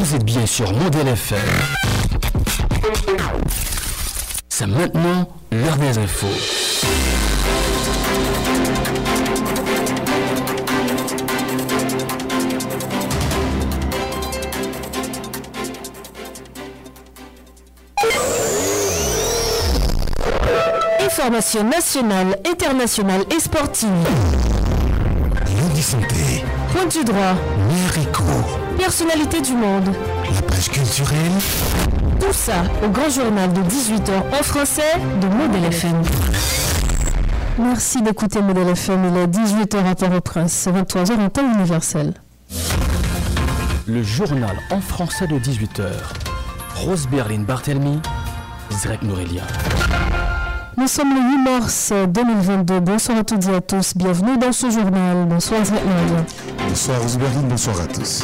Vous êtes bien sur Modèle FM. C'est maintenant l'heure des infos. Information nationale, internationale et sportive. Santé, Point du droit. Mérico, Personnalité du monde. la page culturelle, Tout ça au grand journal de 18h en français de Modèle FM. Merci d'écouter Modèle FM. Il est 18h à Port-au-Prince, 23h en temps universel. Le journal en français de 18h. Rose Berlin Barthelmy, Zrek Nourelia. Nous sommes le 8 mars 2022. Bonsoir à toutes et à tous. Bienvenue dans ce journal. Bonsoir Zéhard. bonsoir Roseberline, bonsoir à tous.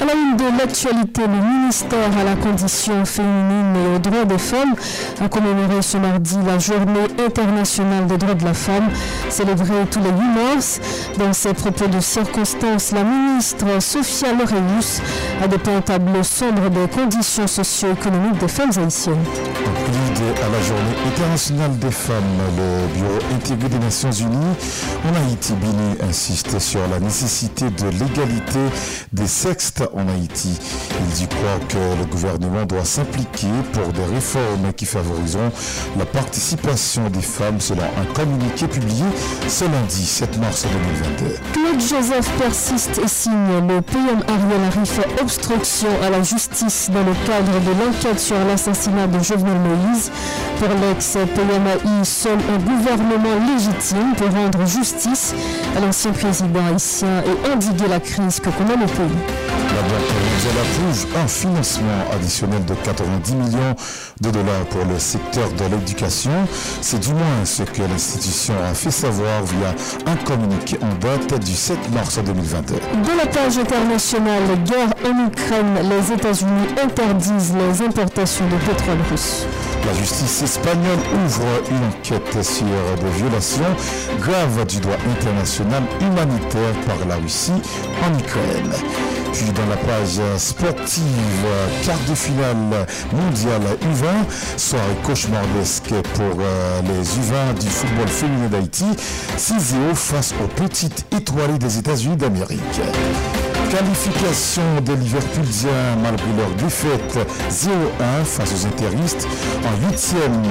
À la une de l'actualité, le ministère à la condition féminine et aux droits des femmes a commémoré ce mardi la journée internationale des droits de la femme, célébrée tous les 8 mars. Dans ses propos de circonstance, la ministre Sophia Loreus a dépeint un tableau sombre des conditions socio-économiques des femmes haïtiennes. À la journée internationale des femmes, le Bureau intégré des Nations Unies en Haïti, BINU, insiste sur la nécessité de l'égalité des sexes en Haïti. Il dit croire que le gouvernement doit s'impliquer pour des réformes qui favoriseront la participation des femmes selon un communiqué publié ce lundi 7 mars 2022. Claude Joseph persiste et signe. Le PM Ariel Henry fait obstruction à la justice dans le cadre de l'enquête sur l'assassinat de Jovenel Moïse. Pour l'ex-PMAI, seul un gouvernement légitime peut rendre justice à l'ancien président haïtien et endiguer la crise que connaît le pays. Mondiale approuve un financement additionnel de 90 millions de dollars pour le secteur de l'éducation. C'est du moins ce que l'institution a fait savoir via un communiqué en date du 7 mars 2022. De la page internationale, guerre en Ukraine, les États-Unis interdisent les importations de pétrole russe. La justice espagnole ouvre une enquête sur des violations graves du droit international humanitaire par la Russie en Ukraine. Puis dans la page sportive, quart de finale mondiale U20, soirée cauchemardesque pour euh, les U20 du football féminin d'Haïti, 6-0 face aux petites étoilées des États-Unis d'Amérique. Qualification des Liverpooliens malgré leur défaite 0-1 face aux interistes en huitième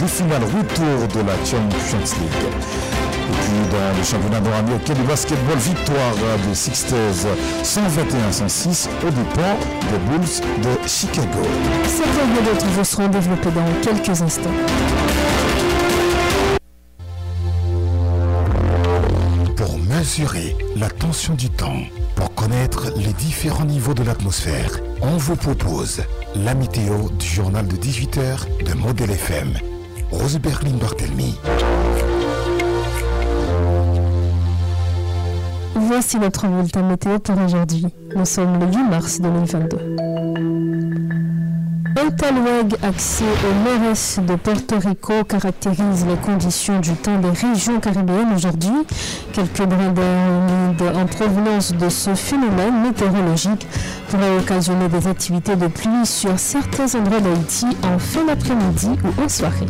de finale retour de la Champions League. Et puis dans le championnat nord-américain de basketball, victoire des Sixers 121-106 au dépens des Bulls de Chicago. Ces et d'autres vous seront développés dans quelques instants. Pour mesurer la tension du temps, pour connaître les différents niveaux de l'atmosphère, on vous propose la météo du journal de 18h de Modèle FM. Rose Berlin Barthelmy. Voici notre bulletin météo pour aujourd'hui. Nous sommes le 8 mars 2022. Un talweg axé au nord-est de Porto Rico caractérise les conditions du temps des régions caribéennes aujourd'hui. Quelques brins d'air en provenance de ce phénomène météorologique pourraient occasionner des activités de pluie sur certains endroits d'Haïti en fin d'après-midi ou en soirée.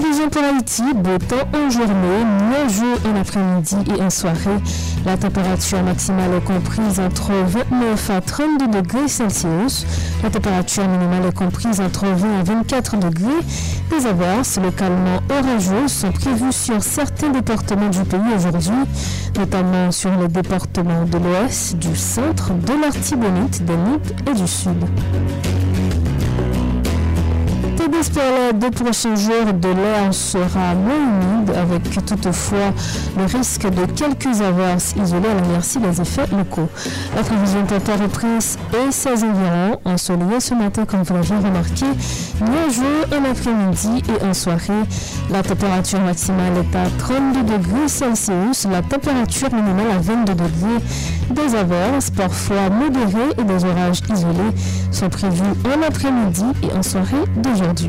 Prévision pour Haïti, beau temps en journée, nuageux en après-midi et en soirée. La température maximale est comprise entre 29 à 32 degrés Celsius. La température minimale est comprise entre 20 à 24 degrés. Des averses localement orageuses sont prévues sur certains départements du pays aujourd'hui, notamment sur les départements de l'Ouest, du centre, de l'Artibonite, des Nippes et du Sud. Tendance pour les deux prochains jours de l'air sera moins humide avec toutefois le risque de quelques averses isolées à la merci des effets locaux. La prévision Port-au-Prince et ses environs ensoleillé ce matin comme vous l'avez remarqué, nuageux en après-midi et en soirée. La température maximale est à 32 degrés Celsius, la température minimale à 22 degrés. Des averses parfois modérées et des orages isolés sont prévus en après-midi et en soirée d'aujourd'hui.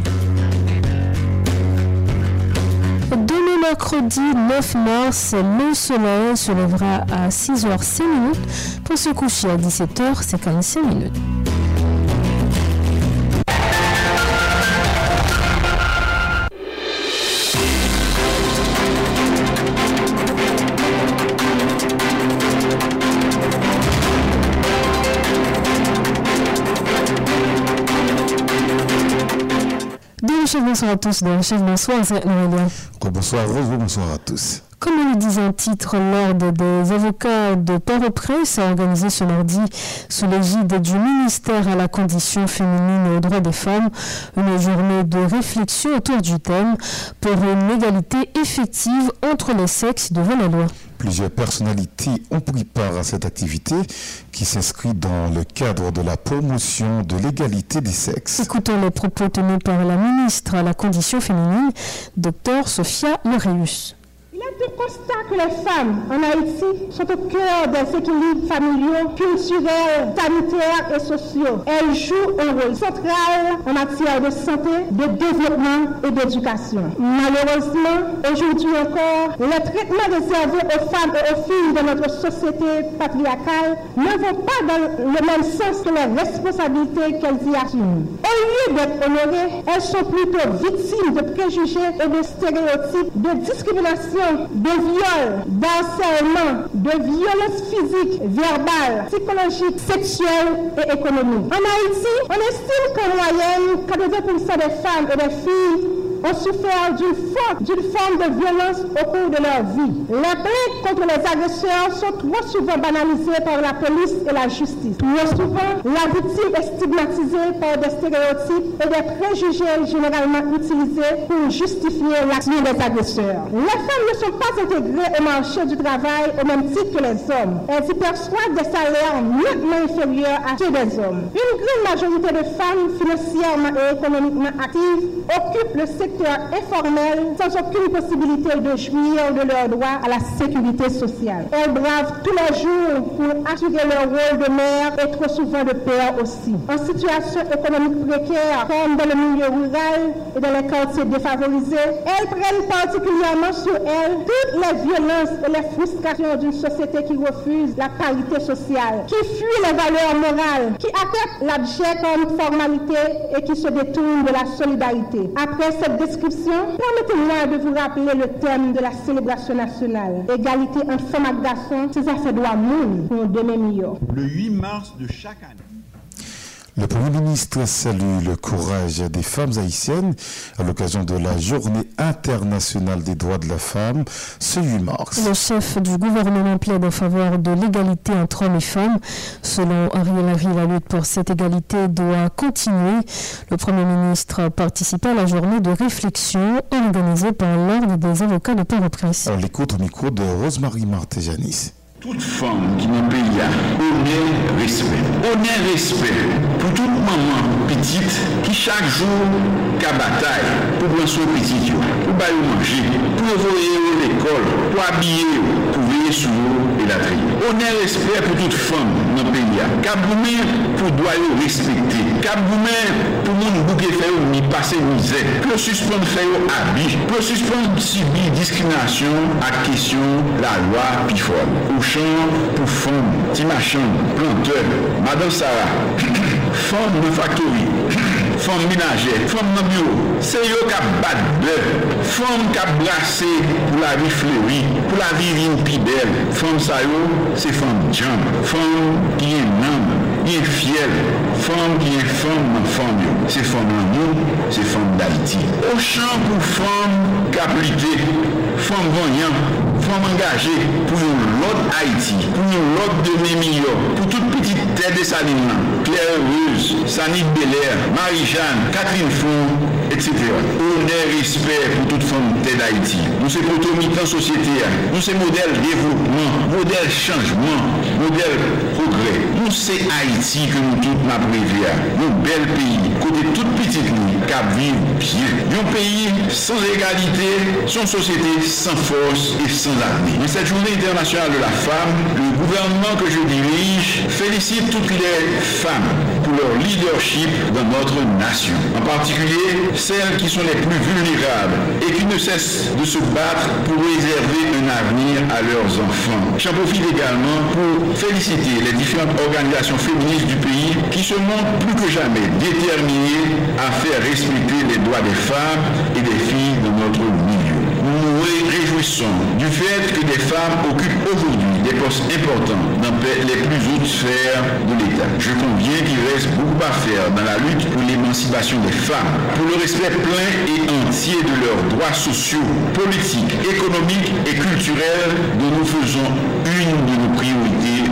Demain mercredi 9 mars, le soleil se lèvera à 6h05 pour se coucher à 17h55 minutes. Bonsoir à tous. chef, bonsoir, c'est Bonsoir Rose, bonsoir à tous. Comme on le disait en titre, l'Ordre des avocats de Port-au-Prince a organisé ce mardi, sous l'égide du ministère à la condition féminine et aux droits des femmes, une journée de réflexion autour du thème pour une égalité effective entre les sexes devant la loi. Plusieurs personnalités ont pris part à cette activité qui s'inscrit dans le cadre de la promotion de l'égalité des sexes. Écoutons les propos tenus par la ministre à la condition féminine, Dr Sophia Moreus. Il est de constat que les femmes en Haïti sont au cœur des équilibres familiaux, culturels, sanitaires et sociaux. Elles jouent un rôle central en matière de santé, de développement et d'éducation. Malheureusement, aujourd'hui encore, les traitements réservés aux femmes et aux filles de notre société patriarcale ne vont pas dans le même sens que les responsabilités qu'elles y assument. Au lieu d'être honorées, elles sont plutôt victimes de préjugés et de stéréotypes, de discrimination de viol, d'harcèlement, de violence physique, verbale, psychologique, sexuelle et économique. En Haïti, on estime qu'en moyenne, 80% des femmes et des filles ont souffert d'une forme, de violence au cours de leur vie. Les plaintes contre les agresseurs sont trop souvent banalisées par la police et la justice. Trop souvent, la victime est stigmatisée par des stéréotypes et des préjugés généralement utilisés pour justifier l'action des agresseurs. Les femmes ne sont pas intégrées au marché du travail au même titre que les hommes. Elles y perçoivent des salaires nettement inférieurs à ceux des hommes. Une grande majorité de femmes financièrement et économiquement actives occupent le secteur informels sans aucune possibilité de jouir de leurs droits à la sécurité sociale. Elles bravent tous les jours pour assurer leur rôle de mère et trop souvent de père aussi. En situation économique précaire, comme dans le milieu rural et dans les quartiers défavorisés, elles prennent particulièrement sur elles toutes les violences et les frustrations d'une société qui refuse la parité sociale, qui fuit les valeurs morales, qui accepte l'objet comme formalité et qui se détourne de la solidarité. Après cette permettez-moi de vous rappeler le thème de la célébration nationale. Égalité entre femmes et garçons, c'est ça fait droit monde pour demain meilleur. Le 8 mars de chaque année. Le Premier ministre salue le courage des femmes haïtiennes à l'occasion de la Journée internationale des droits de la femme ce 8 mars. Le chef du gouvernement plaide en faveur de l'égalité entre hommes et femmes. Selon Ariel Henry, la lutte pour cette égalité doit continuer. Le Premier ministre participe à la journée de réflexion organisée par l'Ordre des avocats de Port-au-Prince. On l'écoute au micro de Rosemary Martéjanis. Toute femme qui n'a pays a honneur, respect. Honneur, respect pour toute maman petite qui chaque jour ka bataille pour prendre son petit, pour bailler manger, pour envoyer à l'école, pour habiller, pour veiller sur et la trier. Honneur, respect pour toute femme dans le pays a. Kaboumen pour doit respecter. Kaboumen pour monde bouquet faire ni passer misère. Pour suspendre faire habit. Pour suspendre subir discrimination à question la loi piforme. machan pou fon, ti machan, planteur, madame Sarah, fon nou faktori, fon minaje, fon nan biro, se yo ka bat de, fon ka brase pou la vi flewi, pou la vi vin pi bel, fon sa yo, se fon djan, fon ki en nam, ki en fiel, fon ki en fon nan fon yo, se fon nan yo, se fon d'Haïti. O chan pou fon kaplike, fon vanyan, fon mangaje pou yon l'autre Haïti, pour l'autre demi-million, pour toute petite terre de Saline, Claire Ruse, Sanic Belair, Marie-Jeanne, Catherine Fou, etc. Honneur, respect pour toute femme terre d'Haïti. Nous sommes protomitant société, nous sommes modèle développement, modèle changement, modèle progrès. C'est Haïti que nous tous n'a prévu. Un bel pays, côté toute petite nous, qui vivre bien. Un pays sans égalité, sans société sans force et sans dans cette journée internationale de la femme, le gouvernement que je dirige félicite toutes les femmes pour leur leadership dans notre nation, en particulier celles qui sont les plus vulnérables et qui ne cessent de se battre pour réserver avenir à leurs enfants. J'en profite également pour féliciter les différentes organisations féministes du pays qui se montrent plus que jamais déterminées à faire respecter les droits des femmes et des filles dans notre milieu du fait que des femmes occupent aujourd'hui des postes importants dans les plus hautes sphères de l'État. Je conviens qu'il reste beaucoup à faire dans la lutte pour l'émancipation des femmes, pour le respect plein et entier de leurs droits sociaux, politiques, économiques et culturels dont nous faisons une de nos priorités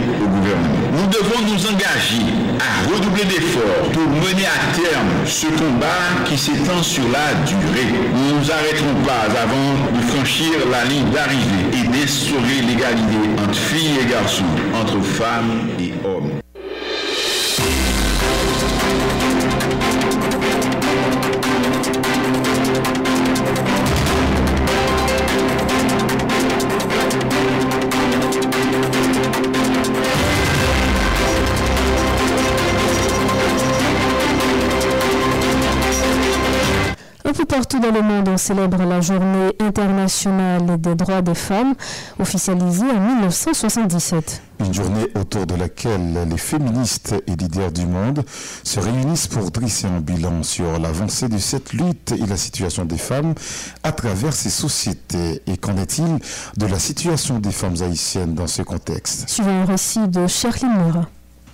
devons nous engager à redoubler d'efforts pour mener à terme ce combat qui s'étend sur la durée. Nous ne nous arrêterons pas avant de franchir la ligne d'arrivée et d'instaurer l'égalité entre filles et garçons, entre femmes et hommes. Partout dans le monde, on célèbre la journée internationale des droits des femmes, officialisée en 1977. Une journée autour de laquelle les féministes et leaders du monde se réunissent pour dresser un bilan sur l'avancée de cette lutte et la situation des femmes à travers ces sociétés. Et qu'en est-il de la situation des femmes haïtiennes dans ce contexte? Suivant un récit de Sherlyn Mura.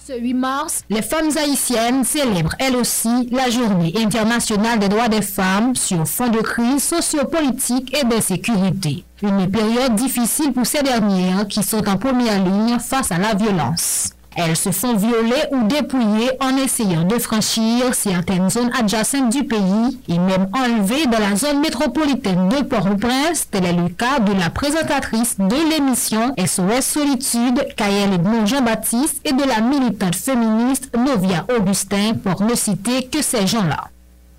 Ce 8 mars, les femmes haïtiennes célèbrent elles aussi la journée internationale des droits des femmes sur fond de crise sociopolitique et d'insécurité. Une période difficile pour ces dernières qui sont en première ligne face à la violence. Elles se font violer ou dépouiller en essayant de franchir certaines zones adjacentes du pays et même enlevées dans la zone métropolitaine de Port-au-Prince, tel est le cas de la présentatrice de l'émission SOS Solitude, Kayel Edmond Jean-Baptiste et de la militante féministe Novia Augustin, pour ne citer que ces gens-là.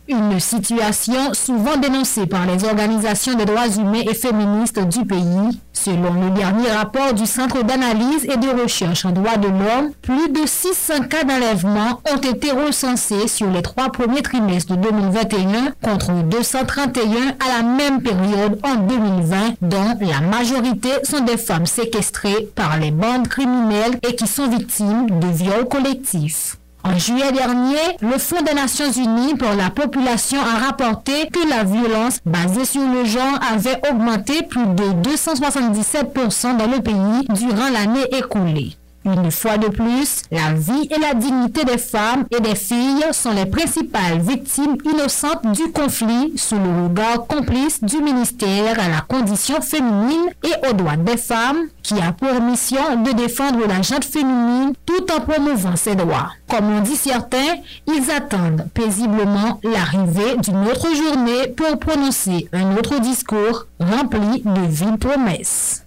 Une situation souvent dénoncée par les organisations des droits humains et féministes du pays. Selon le dernier rapport du Centre d'analyse et de recherche en droits de l'homme, plus de 600 cas d'enlèvement ont été recensés sur les trois premiers trimestres de 2021 contre 231 à la même période en 2020, dont la majorité sont des femmes séquestrées par les bandes criminelles et qui sont victimes de viols collectifs. En juillet dernier, le Fonds des Nations Unies pour la population a rapporté que la violence basée sur le genre avait augmenté plus de 277% dans le pays durant l'année écoulée. Une fois de plus, la vie et la dignité des femmes et des filles sont les principales victimes innocentes du conflit sous le regard complice du ministère à la condition féminine et aux droits des femmes qui a pour mission de défendre la gente féminine tout en promouvant ses droits. Comme on dit certains, ils attendent paisiblement l'arrivée d'une autre journée pour prononcer un autre discours rempli de viles promesses.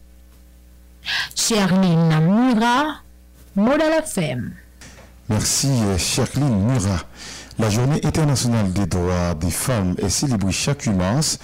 Cherline Modèle FM. Merci, Jacqueline Murat. La journée internationale des droits des femmes est célébrée chaque 8 mars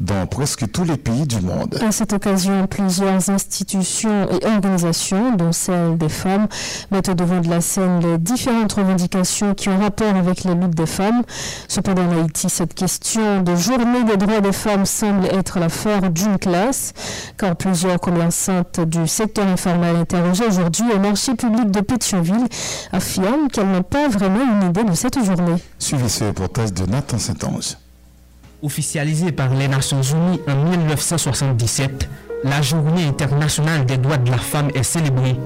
dans presque tous les pays du monde. À cette occasion, plusieurs institutions et organisations, dont celle des femmes, mettent au devant de la scène les différentes revendications qui ont rapport avec les luttes des femmes. Cependant, en Haïti, cette question de journée des droits des femmes semble être l'affaire d'une classe, car plusieurs commerçantes du secteur informel interrogées aujourd'hui au marché public de Pétionville affirment qu'elles n'ont pas vraiment une idée de cette journée. Suivez ce reportage de Nathan Saint-Ange. Officialisée par les Nations Unies en 1977, la Journée internationale des droits de la femme est célébrée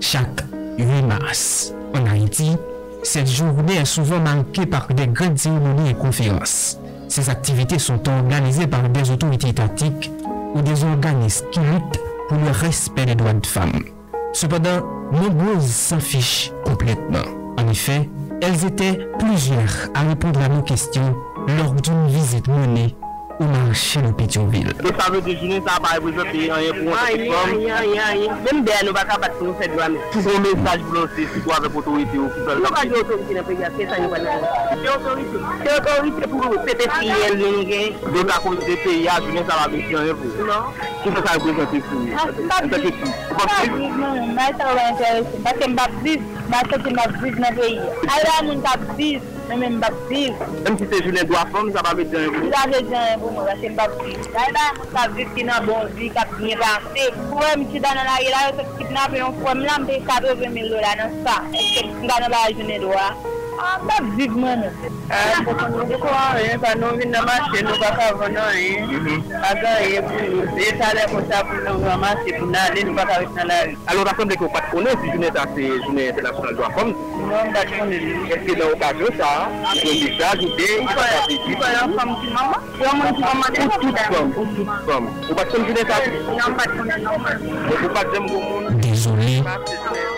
chaque 8 mars. En Haïti, cette journée est souvent marquée par des grandes cérémonies et conférences. Ces activités sont organisées par des autorités étatiques ou des organismes qui luttent pour le respect des droits de femmes. Cependant, nombreuses s'en fichent complètement. En effet, elles étaient plusieurs à répondre à nos questions lors d'une visite menée ou manche nou Petionville. E sa ve de jounen sa baye pou jote yon yon pou yon platform. Yon, yon, yon. Mem de nou baka bat pou nou fè dwa mè. Pou yon mesaj pou nou se sitwa ve potorite ou pou fè lè. Nou ka di otorite nan peyat, se sa yon ban nan. Se otorite. Se otorite pou nou pepe fiyel yon gen. De ta kon de peyat, jounen sa baye pou yon yon pou. Non. Ki fè sa yon pou jote yon. An sa ke ki. An sa ke ki. Mwen sa wè interese. Baken bap viz. Mwen sa ke bap viz nan peyi. Aywa moun bap viz. Mwen men mbap viv. Mwen si se jounen do a fon, sa pa ve diyan yon. Sa ve diyan yon pou mwen, se mbap viv. Da yon mwen sa viv ki nan bon vi, kap nye ranse. Pou mwen ti dan nan a yon, yo se kip nan pe yon fon, mwen lan pe sa ve ve mil dola nan sa. Eske mwen dan nan ba jounen do a. An mbap viv mwen. An pou kwa an yon, pa nou vin nan masye, nou pa ka vonan yon. Eh. Mhm. Aga yon eh, e, pou, e le pou sa pou nou vin nan masye, pou nan le nou baka ka vit nan la yon. Alon rakonde ki ou pat konen si jounen ta se jounen international do a fom, Non, bat konen. Eske nan okasyon sa, yon di sa, joute, yon pa sa piti. Yon pa yon fom ki maman? Yon moun ki maman de tout fom. Ou tout fom. Ou bat konen jounen ta se? Non, bat konen nan. Ou bat jem goun moun? Désolé,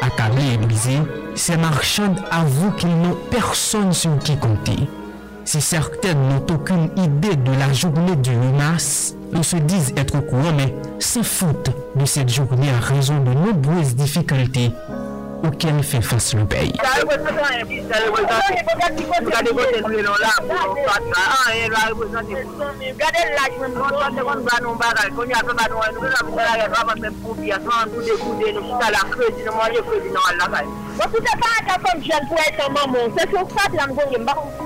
accablé et brisé, ces marchands avouent qu'ils n'ont personne sur qui compter. Si certaines n'ont aucune idée de la journée du 8 mars, elles se disent être au courant, mais s'en foutent de cette journée à raison de nombreuses difficultés aucune fait face le pays. Mwen pou te pa ata kom jen pou etan maman, se sou fat lan goun gen bakou.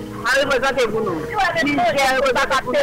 A reprezante pou nou. Nijè reprezante pou nou.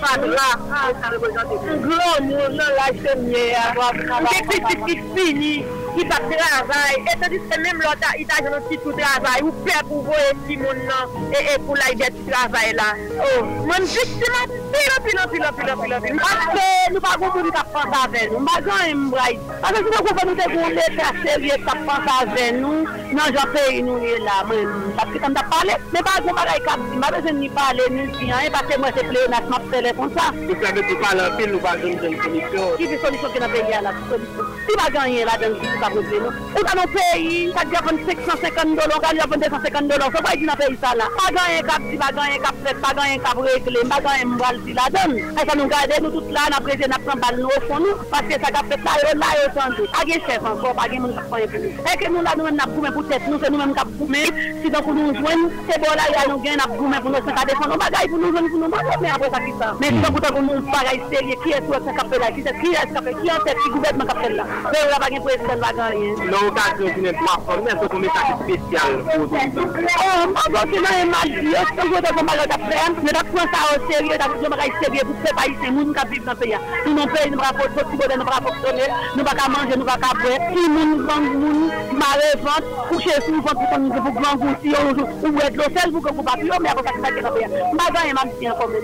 Fadra, a reprezante pou nou. Glon nou nan la chemye. Mwen te piti piti fini. ki pa travay, eto di se menm lota ita jenon si tou travay, ou pe pou voye eti moun nan, e e pou la ide ti travay la. Oh, mwen jistima pilon, pilon, pilon, pilon, pilon. Mwaske nou pa goun pou kap pan sa ven nou, mwajan yon mbray. Ase si nou kon kon nou te goun le kase vye kap pan ven nou, nan jan peyi nou ye la mwen. Tapke tam da pale, mwen pa goun bagay kap di, mwen jen ni pale, ni siyan, e pase mwen se pleyo nas map telefon sa. Mwen se ave pou pale an pil nou goun jen solisyon. Ki di solisyon ki nan peyi ya la, solisyon. Si ba ganyen la den ki. sa problem nou. Ou ta nou peyi, ta di apon 650 dolan, ka di apon 250 dolan, so pa yi di nan peyi sa la. Pa ganyen kap di, pa ganyen kap fet, pa ganyen kap regle, pa ganyen mbal di la den. E sa nou gade nou tout la, nan preze nan pran bal nou ou fon nou, paske sa kap fet la yo, la yo san di. A gen chef anko, pa gen moun kap fanyen pou nou. E ke nou la nou men nap koumen pou tet nou, se nou men kap koumen, si dan kou nou jwen, se bo la ya nou gen nap koumen pou nou 50 defon, nou bagay pou nou jwen, pou nou bagay, men apre sa ki sa. Men si dan koutan pou nou bagay serye, ki es sou e se kap fe la, ki se ki e se kap fe, ki an se, ki goubet men kap fe la. Ve ou la bagen pou e den la. nan okasyon ki nen 3 fòm, men se kon mesaj spesyal pou otorite. Oh, mwen bon se nan emal diyo, se kon jote kon malot ap prem, men dak pran sa an serye, dak jom ray serye pou se payi se moun kap viv nan peya. Tou nou peyi nou brapot, poti bote nou brapot sone, nou baka manje, nou baka bre, ki moun, moun, moun, mare vant, pou chesou, vant pou kon nou pou glan gouti, ou wèd lo sel, pou kon pou papi, ou mè akon sa ki payi nan peya. Mwen dan emal diyo kon men.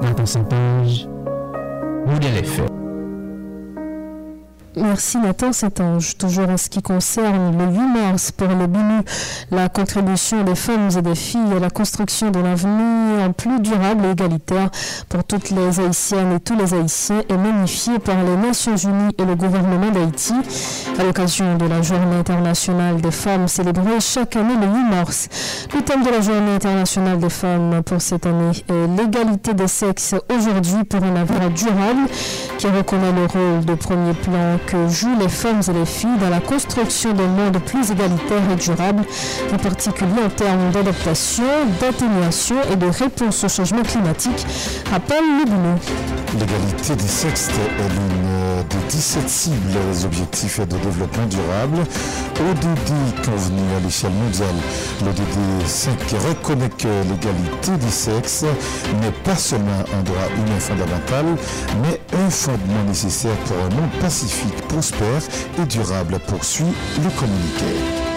Nan konsantaj, moun de l'effet. Merci Nathan Saint-Ange. Toujours en ce qui concerne le 8 mars pour le BINU, la contribution des femmes et des filles à la construction de l'avenir plus durable et égalitaire pour toutes les Haïtiennes et tous les Haïtiens est magnifiée par les Nations Unies et le gouvernement d'Haïti à l'occasion de la Journée internationale des femmes célébrée chaque année le 8 mars. Le thème de la Journée internationale des femmes pour cette année est l'égalité des sexes aujourd'hui pour un avenir durable qui reconnaît le rôle de premier plan que jouent les femmes et les filles dans la construction d'un monde plus égalitaire et durable, en particulier en termes d'adaptation, d'atténuation et de réponse au changement climatique, rappelle le boulot. L'égalité des sexes est des 17 cibles des objectifs de développement durable ODD convenu à l'échelle mondiale. L'ODD 5 reconnaît que l'égalité des sexes n'est pas seulement un droit humain fondamental, mais un fondement nécessaire pour un monde pacifique, prospère et durable, poursuit le communiqué.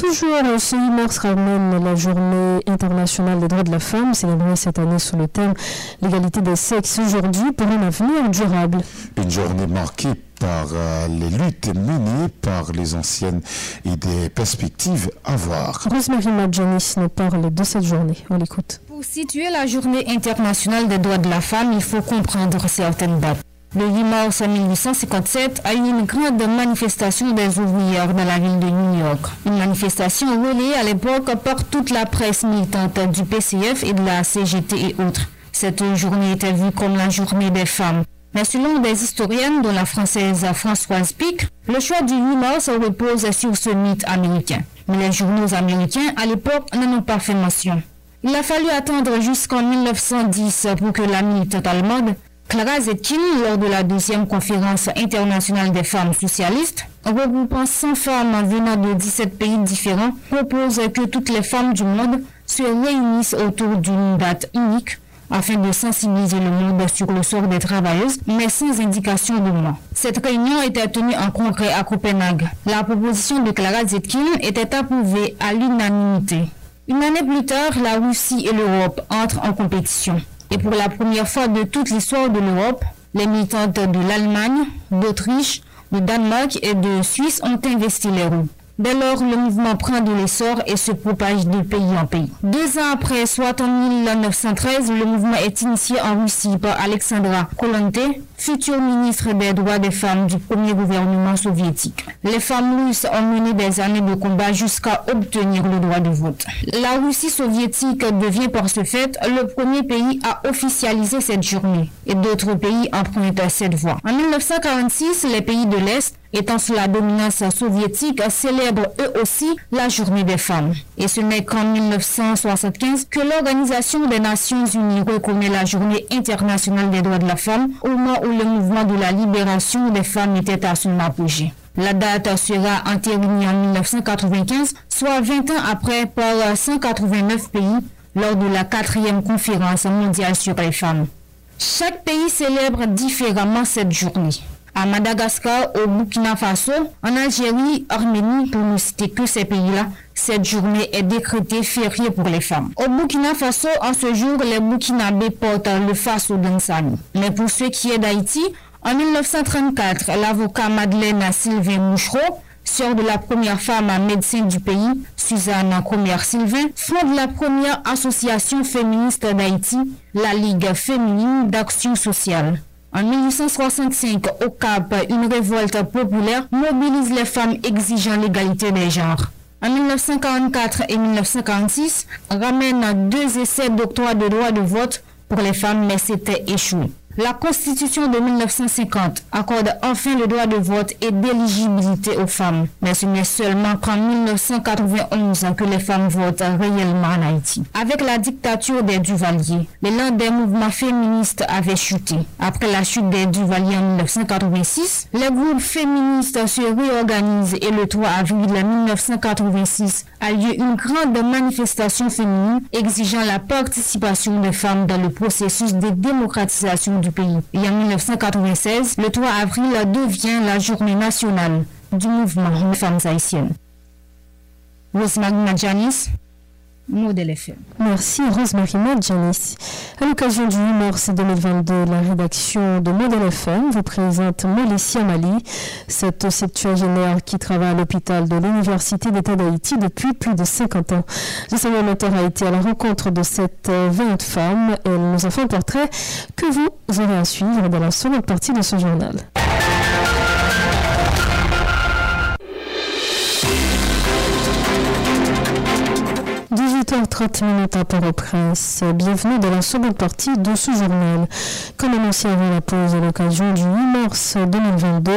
Toujours ce 8 mars ramène la journée internationale des droits de la femme, célébrée cette année sous le thème L'égalité des sexes aujourd'hui pour un avenir durable. Une journée marquée par euh, les luttes menées par les anciennes et des perspectives à voir. Rosemary Madjanis nous parle de cette journée. On l'écoute. Pour situer la journée internationale des droits de la femme, il faut comprendre certaines dates. Le 8 mars 1857 a eu une grande manifestation des ouvrières dans la ville de New York. Une manifestation relayée à l'époque par toute la presse militante du PCF et de la CGT et autres. Cette journée était vue comme la journée des femmes. Mais selon des historiennes, dont la française Françoise Pic, le choix du 8 mars repose sur ce mythe américain. Mais les journaux américains, à l'époque, n'en ont pas fait mention. Il a fallu attendre jusqu'en 1910 pour que la militante allemande Clara Zetkin, lors de la deuxième conférence internationale des femmes socialistes, regroupant 100 femmes venant de 17 pays différents, propose que toutes les femmes du monde se réunissent autour d'une date unique afin de sensibiliser le monde sur le sort des travailleuses, mais sans indication de moi. Cette réunion était tenue en congrès à Copenhague. La proposition de Clara Zetkin était approuvée à l'unanimité. Une année plus tard, la Russie et l'Europe entrent en compétition. Et pour la première fois de toute l'histoire de l'Europe, les militantes de l'Allemagne, d'Autriche, de Danemark et de Suisse ont investi les roues. Dès lors, le mouvement prend de l'essor et se propage de pays en pays. Deux ans après, soit en 1913, le mouvement est initié en Russie par Alexandra Kolonte, future ministre des droits des femmes du premier gouvernement soviétique. Les femmes russes ont mené des années de combat jusqu'à obtenir le droit de vote. La Russie soviétique devient par ce fait le premier pays à officialiser cette journée et d'autres pays empruntent cette voie. En 1946, les pays de l'Est étant sous la dominance soviétique, célèbrent eux aussi la journée des femmes. Et ce n'est qu'en 1975 que l'Organisation des Nations Unies reconnaît la journée internationale des droits de la femme au moment où le mouvement de la libération des femmes était à son apogée. La date sera entérinée en 1995, soit 20 ans après par 189 pays lors de la quatrième conférence mondiale sur les femmes. Chaque pays célèbre différemment cette journée Madagascar, au Burkina Faso, en Algérie, Arménie, pour ne citer que ces pays-là, cette journée est décrétée fériée pour les femmes. Au Burkina Faso, en ce jour, les Burkinabés portent le Faso Dansani. Mais pour ce qui est d'Haïti, en 1934, l'avocat Madeleine Sylvain Mouchereau, sœur de la première femme médecin du pays, Suzanne Comer-Sylvain, fonde la première association féministe d'Haïti, la Ligue féminine d'action sociale. En 1865, au Cap, une révolte populaire mobilise les femmes exigeant l'égalité des genres. En 1944 et 1946, ramène deux essais d'octroi de droit de vote pour les femmes, mais c'était échoué. La Constitution de 1950 accorde enfin le droit de vote et d'éligibilité aux femmes. Mais ce n'est seulement qu'en 1991 que les femmes votent réellement en Haïti. Avec la dictature des Duvaliers, l'élan des mouvements féministes avait chuté. Après la chute des Duvaliers en 1986, les groupes féministes se réorganisent et le 3 avril 1986 a lieu une grande manifestation féminine exigeant la participation des femmes dans le processus de démocratisation du pays. Et en 1996, le 3 avril devient la journée nationale du mouvement des femmes haïtiennes. Rosemary Nadjanis, Modèle FM. Merci Rosemary Madjanis. À l'occasion du 8 mars 2022, la rédaction de Modèle FM vous présente Mélissia Mali, cette septuagénaire qui travaille à l'hôpital de l'Université d'État d'Haïti depuis plus de 50 ans. Le Samuel Moteur a été à la rencontre de cette 20 femmes. Elle nous a fait un portrait que vous aurez à suivre dans la seconde partie de ce journal. 18h30 minutes à Port-au-Prince. Bienvenue dans la seconde partie de ce journal. Comme annoncé avant la pause à l'occasion du 8 mars 2022,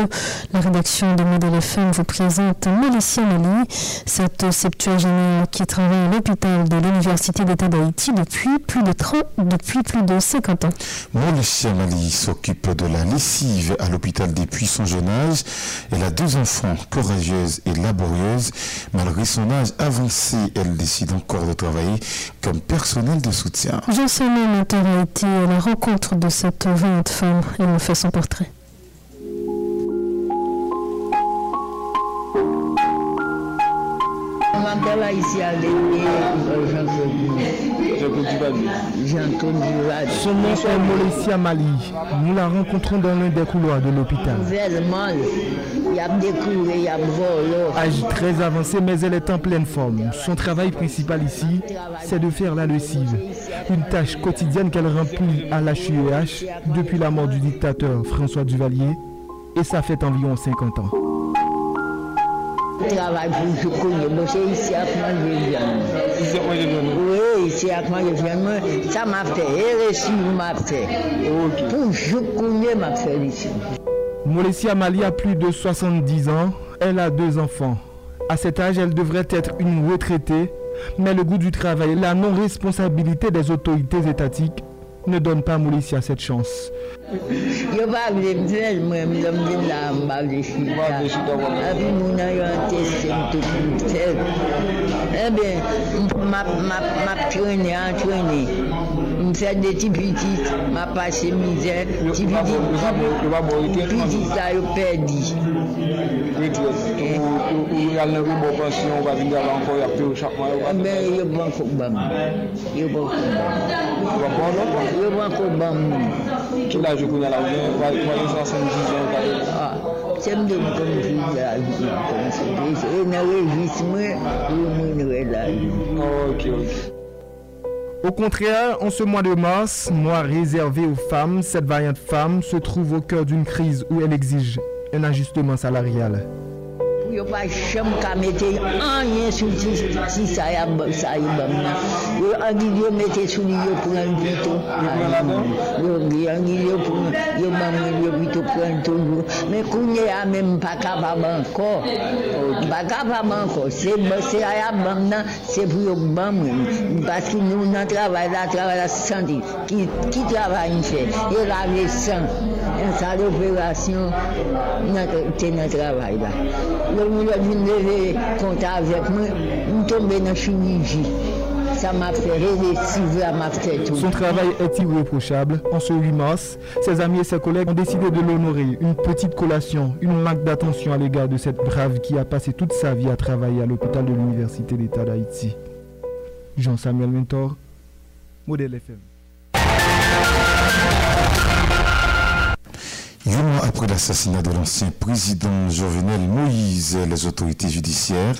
la rédaction de Modèle FM vous présente Mélicia Mali, cette septuagénaire qui travaille à l'hôpital de l'Université d'État d'Haïti depuis plus de 30, depuis plus de 50 ans. Mélicia Mali s'occupe de la lessive à l'hôpital depuis son jeune âge. Elle a deux enfants, courageuses et laborieuses. Malgré son âge avancé, elle décide encore de travailler comme personnel de soutien. Jean-Samuel Monteur a été à la rencontre de cette 20 femme et me fait son portrait. M'a travaillé ici Molesia Mali. Nous la rencontrons dans l'un des couloirs de l'hôpital. Vraiment, il y a des coups, il y a vol. Âge très avancé, mais elle est en pleine forme. Son travail principal ici, c'est de faire la lessive. Une tâche quotidienne qu'elle remplit à l'HUEH depuis la mort du dictateur François Duvalier. Et ça fait environ 50 ans. Je travaille pour je connais. Bon, c'est ici à moi je viens. Oui, ici à moi je viens. Ça m'a fait. Et reçu m'a fait. Pour je connais m'a fait ici. Molesia Mali a plus de 70 ans. Elle a deux enfants. À cet âge, elle devrait être une retraitée, mais le goût du travail et la non-responsabilité des autorités étatiques ne donnent pas à cette chance. Yo pa vle mwen, mwen mwen mwen la mba vle chita. Api moun a yo an teste mtou pou tel. E ben, map trene, an trene. msè de ti pitit, ma pache mizè, ti pitit sa yo perdi. Ou yal nan ribo pensyon, ou va vin gala anko, yak te ou chakman yo? Men, yo ban kouk bam. Yo ban kouk bam. Yo ban kouk bam. Ah, Ki la jokou nan la ou, va yon san san jizan kade? A. Sèm de mou komi fi la vi, komi se plis, e nan we vis mwen, yo mwen we la vi. Ok, ok. Au contraire, en ce mois de mars, mois réservé aux femmes, cette variante femme se trouve au cœur d'une crise où elle exige un ajustement salarial. yo pa chanm ka mette anyen sou ti si sa ya bom sa yi bom nan. Yo angil yo mette sou li yo pran pito. Yo angil yo pran, yo mamin yo pito pran toujou. Men kounye a men pa kapab anko. Pa kapab anko. Se a ya bom nan, se pou yo bom. Paski nou nan travay la, travay la santi. Ki, ki travay yon fè? Yo lave san. Yon sa l'operasyon, te nan travay la. Yo Son travail est irréprochable. En ce 8 mars, ses amis et ses collègues ont décidé de l'honorer. Une petite collation, une marque d'attention à l'égard de cette brave qui a passé toute sa vie à travailler à l'hôpital de l'Université d'État d'Haïti. Jean-Samuel Mentor, Modèle FM. Un mois après l'assassinat de l'ancien président Jovenel Moïse, les autorités judiciaires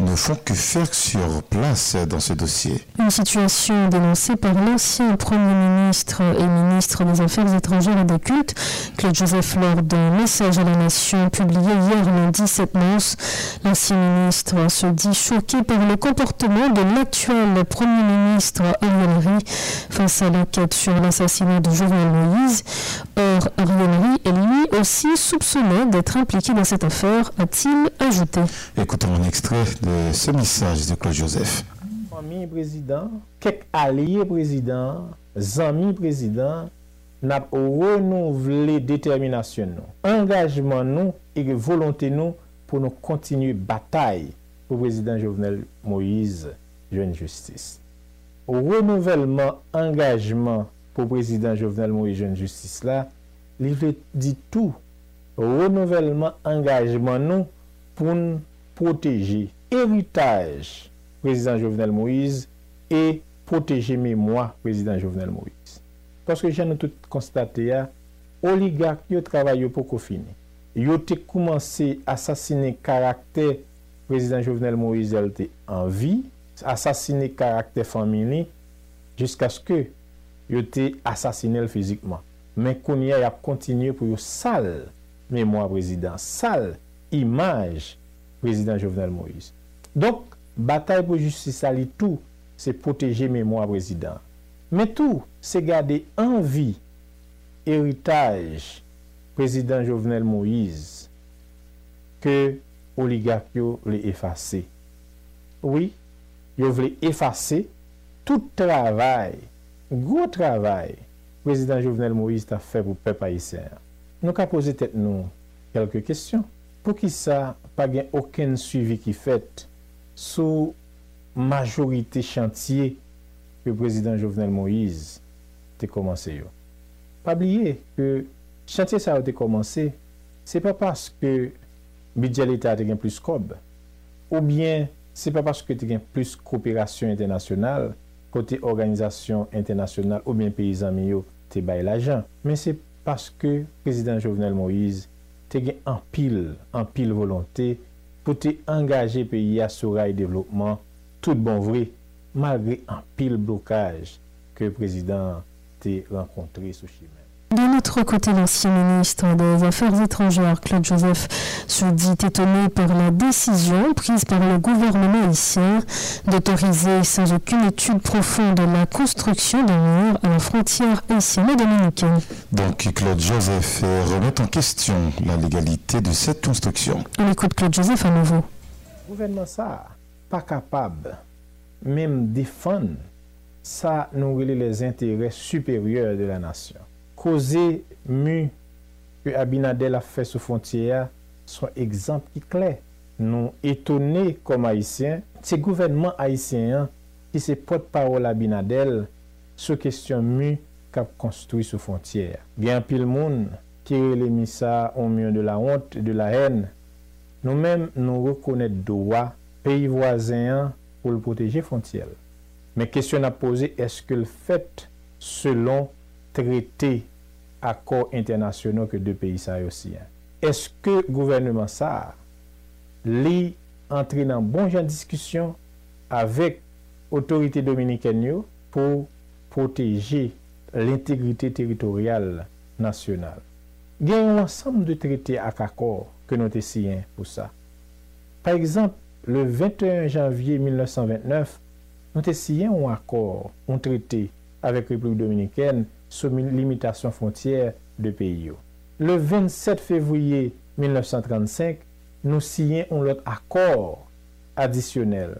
ne font que faire sur place dans ce dossier. Une situation dénoncée par l'ancien Premier ministre et ministre des Affaires étrangères et des cultes, Claude Joseph, lors d'un message à la nation publié hier lundi 7 mars. L'ancien ministre se dit choqué par le comportement de l'actuel Premier ministre Ariel Henry face à l'enquête sur l'assassinat de Jovenel Moïse. Or, Ariel Henry est lui aussi soupçonné d'être impliqué dans cette affaire, a-t-il ajouté. Écoutons un extrait de ce message de Claude Joseph. Famille président, quelques alliés président, amis président, n'a renouvelé détermination, nous, engagement nous et volonté nous pour nous continuer bataille pour le président Jovenel Moïse, jeune justice. Renouvellement, engagement pour le président Jovenel Moïse, jeune justice là, li te di tou renouvellman engajman nou pou nou proteje eritaj prezident Jovenel Moïse e proteje mèmoa prezident Jovenel Moïse. Paske jen nou tout konstate ya, oligak yo travay yo pou kofine. Yo te koumanse asasine karakter prezident Jovenel Moïse el te anvi, asasine karakter famini, jiska skè yo te asasine el fizikman. men konye ap kontinye pou yo sal memwa prezident, sal imaj prezident Jovenel Moïse. Donk, batay pou justice sa li tou, se proteje memwa prezident. Men tou, se gade anvi, eritaj prezident Jovenel Moïse ke oligak yo le efase. Oui, yo vle efase tout travay, gwo travay prezident Jovenel Moïse ta fè pou pep ayisyen. Nou ka pose tèt nou kelke kestyon. Pou ki sa pa gen oken suivi ki fèt sou majorite chantye ke prezident Jovenel Moïse te komanse yo. Pabliye ke chantye sa yo te komanse, se pa paske bidja l'Etat te gen plus kob, ou bien se pa paske te gen plus koopirasyon internasyonal, kote organizasyon internasyonal ou bien peyizan mi yo te bay la jan. Men se paske prezident Jovenel Moïse te gen an pil, an pil volonté pou te angaje peyi a sou ray devlopman tout bon vre malgre an pil blokaj ke prezident te renkontre sou chimè. D'un autre côté, l'ancien ministre des Affaires étrangères, Claude Joseph, se dit étonné par la décision prise par le gouvernement haïtien d'autoriser sans aucune étude profonde la construction d'un mur à la frontière haïtienne et dominicaine. Donc Claude Joseph remet en question la légalité de cette construction. On écoute Claude Joseph à nouveau. Le gouvernement ça, pas capable même défendre ça nous les intérêts supérieurs de la nation. koze mu ke Abinadel a fè sou fontye son ekzamp ki kler. Nou etone kom Haitien, se gouvenman Haitien ki se pot parol Abinadel sou kestyon mu kap konstoui sou fontye. Gen pil moun, kire le misa on myon de la honte, de la hen, nou men nou rekonet dowa peyi vwazen pou l proteje fontyel. Men kesyon a pose, eske l fèt selon trete akor internasyonon ke de peyi sa yo siyen. Eske gouvernement sa li entri nan bon jan diskusyon avek otorite dominiken yo pou proteje l'integrite teritorial nasyonal. Gen yon ansam de trite ak akor ke nou te siyen pou sa. Par exemple, le 21 janvye 1929, nou te siyen yon akor, yon trite avek Republik Dominiken sou limitasyon fontyer de peyo. Le 27 fevriye 1935, nou siyen on lot akor adisyonel.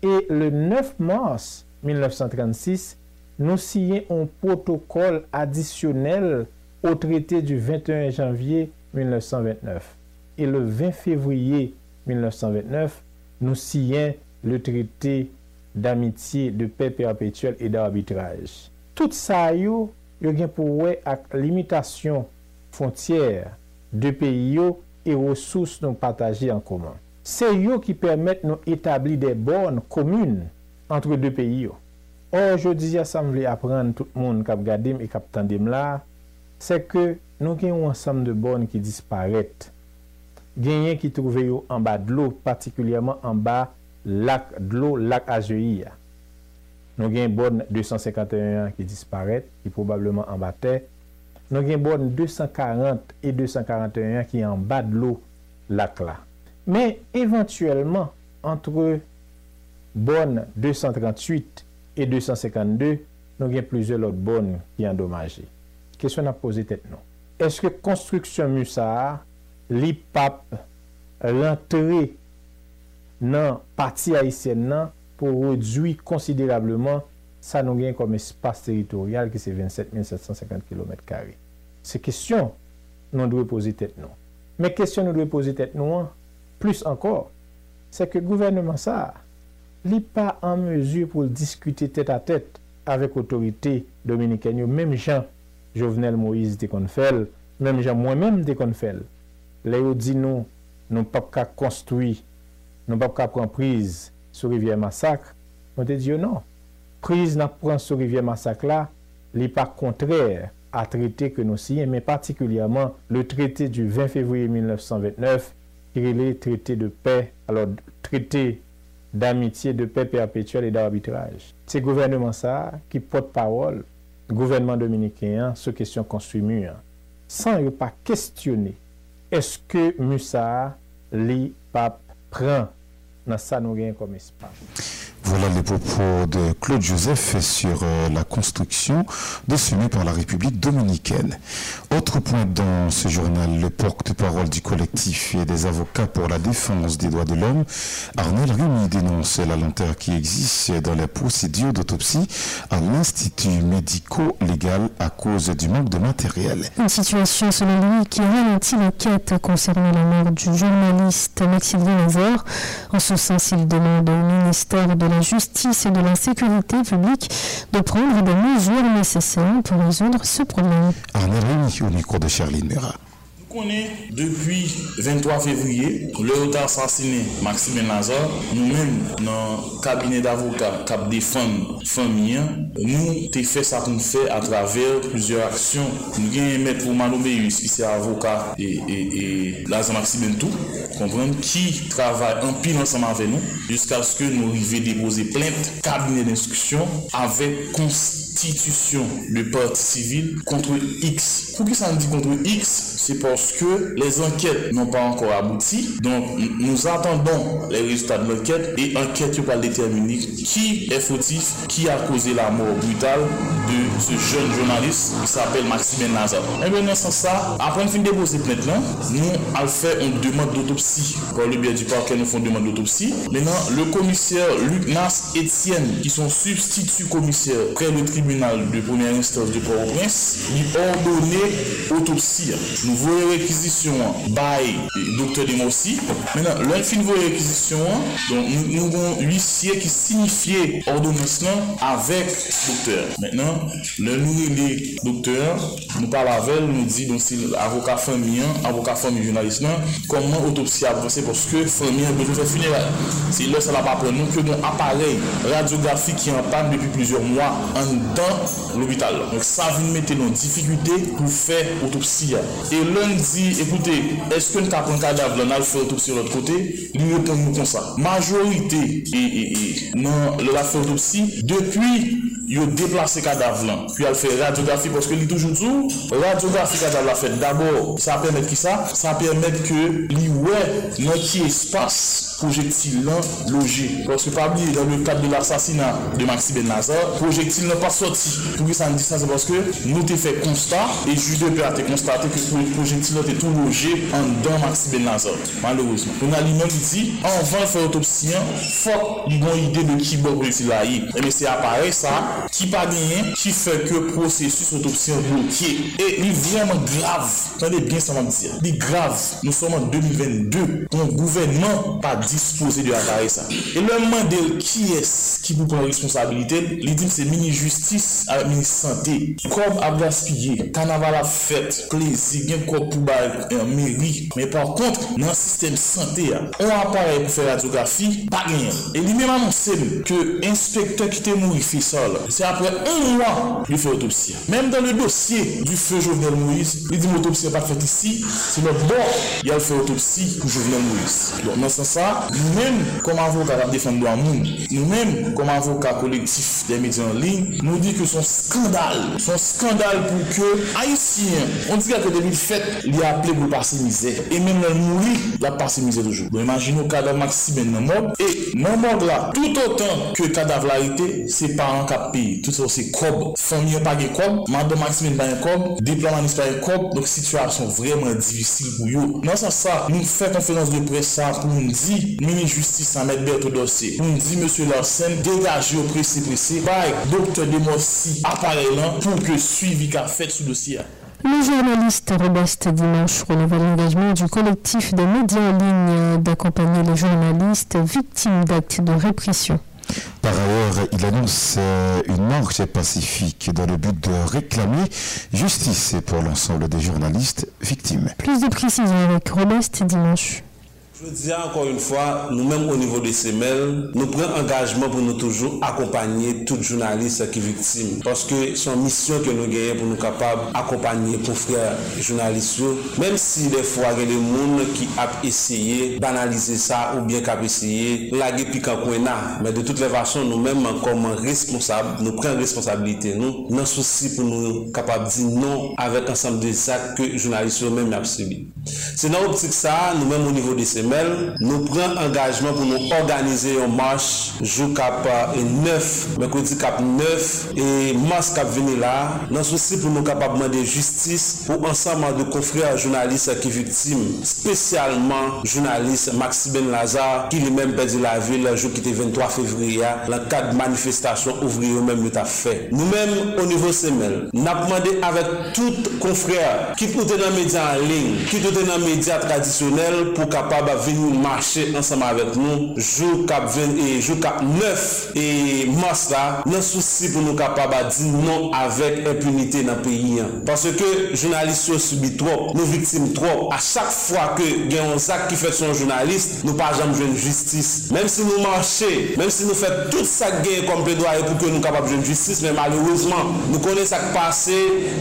Et le 9 mars 1936, nou siyen on protokol adisyonel ou trete du 21 janvye 1929. Et le 20 fevriye 1929, nou siyen le trete d'amitye de pe perpetuel et d'arbitraj. Tout sa yo, yo gen pou we ak limitasyon fontyer de peyi yo e resous nou pataje an koman. Se yo ki permette nou etabli de bon komune antre de peyi yo. Or, jodi ya sam vle apren tout moun kap gadim e kap tandem la, se ke nou gen yon ansam de bon ki disparet. Genyen ki trouve yo an ba dlo, patikulyaman an ba lak dlo, lak ajeyi ya. Nou gen bon 251 ki disparet, ki probableman an batè. Nou gen bon 240 et 241 ki an bat de l'o lak la. Men, eventuellement, entre bon 238 et 252, nou gen plize lot bon ki an domaje. Kesyon ap pose tet nou. Eske konstruksyon musa li pap lantre nan pati Haitien nan pou redwi konsiderableman sa nou gen kom espas teritorial ki se 27.750 km2. Se kestyon nou dwe pose tet nou. Me kestyon nou dwe pose tet nou an, plus ankor, se ke gouvernement sa, li pa an mesur pou diskute tet a tet avek otorite dominikanyo, mem jan Jovenel Moïse de Konfel, mem jan mwen men de Konfel. Le yo di nou, nou pap ka konstoui, nou pap ka pranprize, sou rivye masak, mwen te diyo nan. Priz nan pran sou rivye masak la, li pa kontrèr a trete ke nou siyen, men partikulyaman le trete du 20 fevriye 1929, ki li trete de pe, alo trete d'amitye de pe perpetuel e d'arbitraj. Se gouvernement sa, ki pot parol, gouvernement dominikèyan, sou kestyon konstrumu, san yo pa kestyone, eske Musa li Voilà les propos de Claude Joseph sur euh, la construction de ce mur par la République dominicaine. Autre point dans ce journal, le porte-parole du collectif et des avocats pour la défense des droits de l'homme, Arnold Rumi dénonce la lenteur qui existe dans les procédures d'autopsie à l'Institut médico-légal à cause du manque de matériel. Une situation, selon lui, qui ralentit l'enquête concernant la mort du journaliste Maxime Lazare. En ce il demande au ministère de la Justice et de la Sécurité publique de prendre des mesures nécessaires pour résoudre ce problème. Au micro de Charline. konen depi 23 fevriye, le ou ta asasine Maxime Nazor, nou men nan kabine d'avoka kap defan famiyan, nou te fe sa kon fe a traver plusieurs aksyon. Nou gen emet pou Maloube Yus ki se avoka e, e, e Lazan Maxime Ntou, kompren ki travay an pil ansama ve nou, jiska sku nou rive depose plente kabine d'instruksyon avek konst avec constitution de parti civil contre X. Pourquoi ça me dit contre X? C'est parce que les enquêtes n'ont pas encore abouti. Donc, nous attendons les résultats de l'enquête et enquête va déterminer qui est fautif, qui a causé la mort brutale de ce jeune journaliste qui s'appelle Maxime Nazar. Et bien, dans ce sens ça, après une fin de déposer plainte nous allons faire une demande d'autopsie. Par le biais du parquet, nous faisons une demande d'autopsie. Maintenant, le commissaire Luc Nas Etienne, qui sont substituts commissaires près le tribunal tribunal de première instance de Port-au-Prince, li ordonne otopsi. Nou voye rekizisyon bay doktor Demossi. Menan, lèl fin voye rekizisyon, nou gon huissier ki signifiye ordonans lan avèk doktor. Menan, lèl nou rile doktor, nou pal avèl, nou di don si avoka fèmiyan, avoka fèmiyan jounalist lan, koman otopsi avansè poske fèmiyan bejou fè funeral. Si lè sa la pa pren nou ke don aparel radiografi ki an pan depi plizyon mwa an dans l'hôpital. Donc ça vient mettre nos difficultés pour faire autopsie. Et l'un dit, écoutez, est-ce que nous avons un cadavre, on a fait autopsie de l'autre côté, lui répond nous comme ça. Majorité, et, et, et, non, la fait autopsie, depuis yo deplase kadav lan, pi al fè radiografi, poske li toujou djou, radiografi kadav la fèt. D'abord, sa apèmèt ki sa, sa apèmèt ke li wè nan ki espas projectile là logé. Parce que pas oublier, dans le cadre de l'assassinat de Maxi Benazar, projectile n'a pas sorti. Pour que ça me dise ça, c'est parce que nous t'ai fait constat et juge de paix a constaté que le projectile était tout logé en dedans Maxi Benazar. Malheureusement. On a lui-même dit, en vain faire autopsie, faut une bonne idée de qui bon projectile a eu. Et mais c'est appareil ça, qui pas gagné, qui fait que le processus autopsie bloqué. Et il est vraiment grave. Attendez bien ça va me dire. Il est grave. Nous sommes en 2022. Mon gouvernement pas dit dispose de apare sa. E lè mman del ki es ki pou pran responsabilite, li dim se mini justice a mini sante. Kob ap gaspye, kanaval ap fet, plezi, gen kob pou bay meri. Men par kont, nan sistem sante ya, an apare pou fè radiografi, pa gen. E li mèm anonsem ke inspektor ki te mouri fè sol, se apre an mwa li fè otopsi. Mèm dan le dosye du fè Jovenel Moïse, li dim otopsi pa fèt isi, se lò bon, yal fè otopsi pou Jovenel Moïse. Don nan san sa, nou men kom avokat ap defen do an moun, nou men kom avokat kolektif de medya an lin, nou di ke son skandal, son skandal pou ke Haitien, on di ka ke debil fèt li aple pou pase mizè, e men nan mouri, la pase mizè toujou. Bon, imagine ou kadav Maxime nan mod, e nan mod la, tout otan ke kadav la ite, se paran kap pi, tout se kob, fami yo page kob, mando Maxime nan kob, deplaman ispaye kob, donc situasyon vreman divisil pou yo. Nan sa sa, nou fè konferans de pres sa pou nou di, dire, ministre justice à mettre dossier. Dire, monsieur Larsen, dégagez au pressé pressé. Par docteur Demossi, appareil là, pour que suivi qu'a fait ce dossier. Le journaliste Robest Dimanche relève l'engagement du collectif des médias en ligne d'accompagner les journalistes victimes d'actes de répression. Par ailleurs, il annonce euh, une marche pacifique dans le but de réclamer justice pour l'ensemble des journalistes victimes. Plus de précisions avec Robest dimanche. Je dis encore une fois, nous-mêmes au niveau des SEMEL, nous prenons engagement pour nous toujours accompagner tout journaliste qui est victime. Parce que c'est une mission que nous gagnons pour nous capables d'accompagner pour frères journalistes. Même si des fois il y a des gens qui ont essayé de banaliser ça ou bien qui ont essayé de laguer Mais de toutes les façons, nous-mêmes, comme responsables, nous prenons responsabilité. Nous, nous souci pour nous capables de dire non avec ensemble des actes que les journalistes eux-mêmes ont subi. C'est dans l'optique ça, nous-mêmes au niveau des SEMEL, Semel, nou pren engajman pou nou organize yon march jou kap eh, 9, mekwedi kap 9, e mas kap veni la, nan souci pou nou kapabman de justice pou ansanman de konfri a jounalist ki viktim, spesyalman jounalist Maxi Ben Lazar ki li men pedi la vil jou ki te 23 fevriya, lan kat manifestasyon ouvri yo men mouta fe. Nou men, o nivou Semel, nan pman de avek tout konfri a ki pote nan media an ling, ki pote nan media tradisyonel pou kapab vin nou mache ansama avèk nou, jou kap 20 e jou kap 9 e mas la, nan souci pou nou kapab a di non avek impunite nan peyi an. Pase ke jounalist yo subi trop, nou viktim trop, a chak fwa ke gen yon zak ki fet son jounalist, nou pa jam jwen justice. menm si nou manche, menm si nou fet tout sak gen komple pe doye pou ke nou kapab jwen justice, men malouzman, nou konen sak pase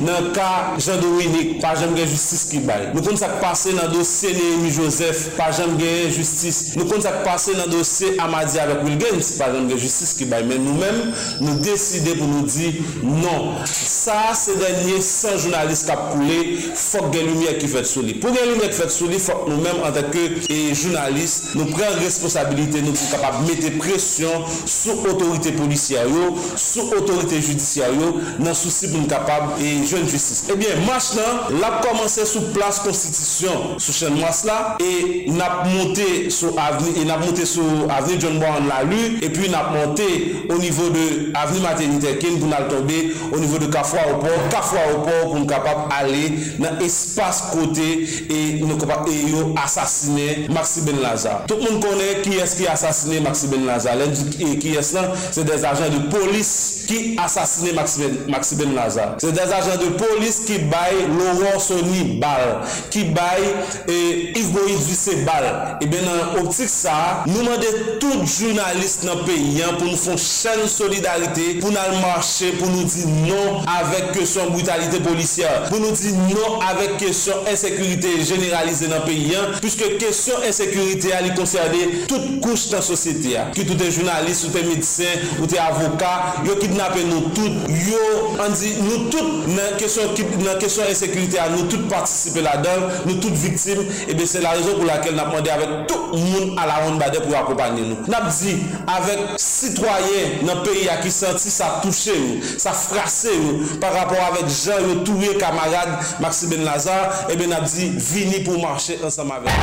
nan ka jan do winik, pa jam gen justice ki bay. Nou konen sak pase nan dosye Nehemi Joseph, pa jam jan genye justice. Nou kon sak pase nan dosye Amadi avèk Wilgens, pa jan genye justice ki bay men nou men, nou deside pou nou di non. Sa se denye san jounalist kap koule, fok gen lumiè ki fèt sou li. Pou gen lumiè ki fèt sou li, fok nou men an teke e jounalist, nou pren responsabilite nou pou kapap mette presyon sou otorite polisyaryo, sou otorite judisyaryo, nan souci pou nou kapap e joun justice. Eh Ebyen, mach nan, la komanse sou plas konstitisyon sou chen mwas la, e nap nap monte sou avni, e nap monte sou avni John Brown la lu, e pi nap monte o nivou de avni maternite ken pou nan tombe, o nivou de kafwa ou por, kafwa ou por pou nou kapap ale nan espas kote e nou kapap e yo asasine Maxi Ben Lazar. Tout moun konen ki es ki asasine Maxi Ben Lazar. Len di ki es lan, se des ajan de polis ki asasine Maxi Ben Lazar. Se des ajan de polis ki bay Laurent Sony bal, ki bay e, Yves Boïdou Vissé bal, Eh e ben nan optik sa, nou mande tout jounalist nan peyi an pou nou fon chen solidarite, pou nan marche, pou nou di non avek kesyon brutalite policiyan, pou nou di non avek kesyon ensekurite generalize nan peyi an, pwiske kesyon ensekurite a li konserde tout kouche nan sosyete a. Ki tout e jounalist, tout e medisyen, tout e avoka, yo kidnapen nou tout, yo an di nou tout nan kesyon, nan kesyon ensekurite a, nou tout partisipe la dan, nou tout viktim, e ben se la rezon pou lakel nan avek tout moun ala ronde bade pou akopanyen nou. Nap di, avek sitroyen nan peyi a ki senti sa touche ou, sa frase ou, par rapport avek jan yo touye kamarade Maxi Ben Lazar, ebe nap di, vini pou marche ansam avek.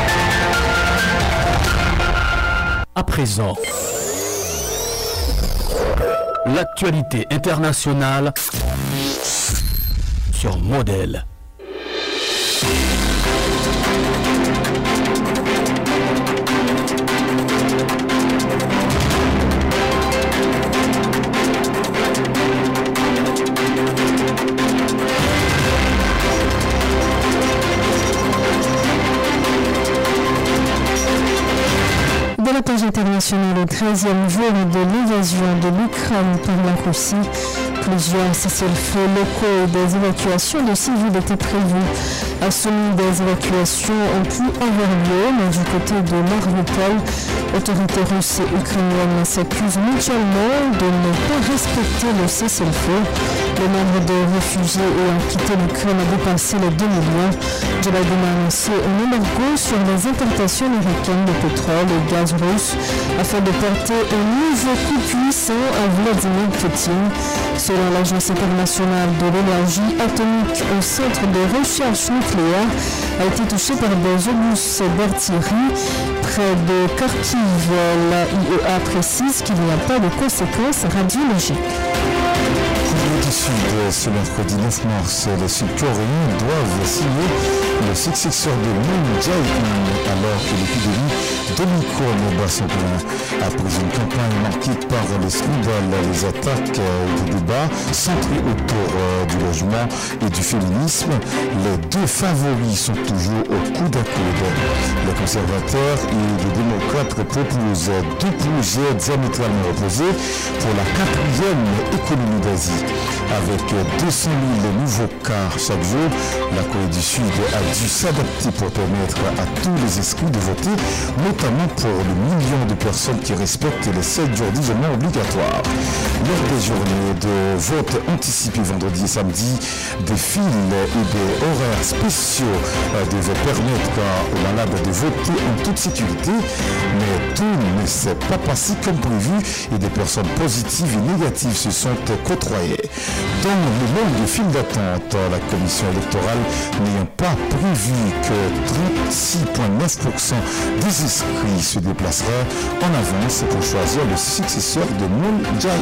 À présent, l'actualité internationale sur modèle. Au 13e jour de l'invasion de l'Ukraine par la Russie, plusieurs cessez-le-feu locaux et des évacuations de civils étaient prévus. À celui des évacuations avoir lieu, mais du côté de Mariupol, autorités russes et ukrainiennes s'accusent mutuellement de ne pas respecter le cessez-le-feu. Le nombre de réfugiés ayant quitté l'Ukraine a dépassé les 2 millions. Joe Biden a annoncé un embargo sur les importations américaines de pétrole et gaz russe afin de porter un nouveau coup puissant à Vladimir Poutine. Selon l'Agence internationale de l'énergie atomique, un centre de recherche a été touché par des obus d'artillerie près de Kharkiv. La IEA précise qu'il n'y a pas de conséquences radiologiques. Sud, ce mercredi 9 mars, les Sud-Coréens doivent signer le successeur de Moon Jae-in alors que l'épidémie d'Omicron bat son plein. Après une campagne marquée par les scandales, les attaques et des débats centrés autour du logement et du féminisme, les deux favoris sont toujours au coude à coude. Les conservateurs et les démocrates proposent deux projets diamétralement opposés pour la quatrième économie d'Asie. Avec 200 000 nouveaux cas chaque jour, la Corée du Sud a dû s'adapter pour permettre à tous les esprits de voter, notamment pour le million de personnes qui respectent les 7 jours d'isolement obligatoire. Lors des journées de vote anticipé vendredi et samedi, des files et des horaires spéciaux devaient permettre aux malades de voter en toute sécurité, mais tout ne s'est pas passé comme prévu et des personnes positives et négatives se sont côtoyées. Dans le nombre de files d'attente, la commission électorale n'ayant pas prévu que 36,9% des inscrits se déplaceraient en avance pour choisir le successeur de Moon Nigeria,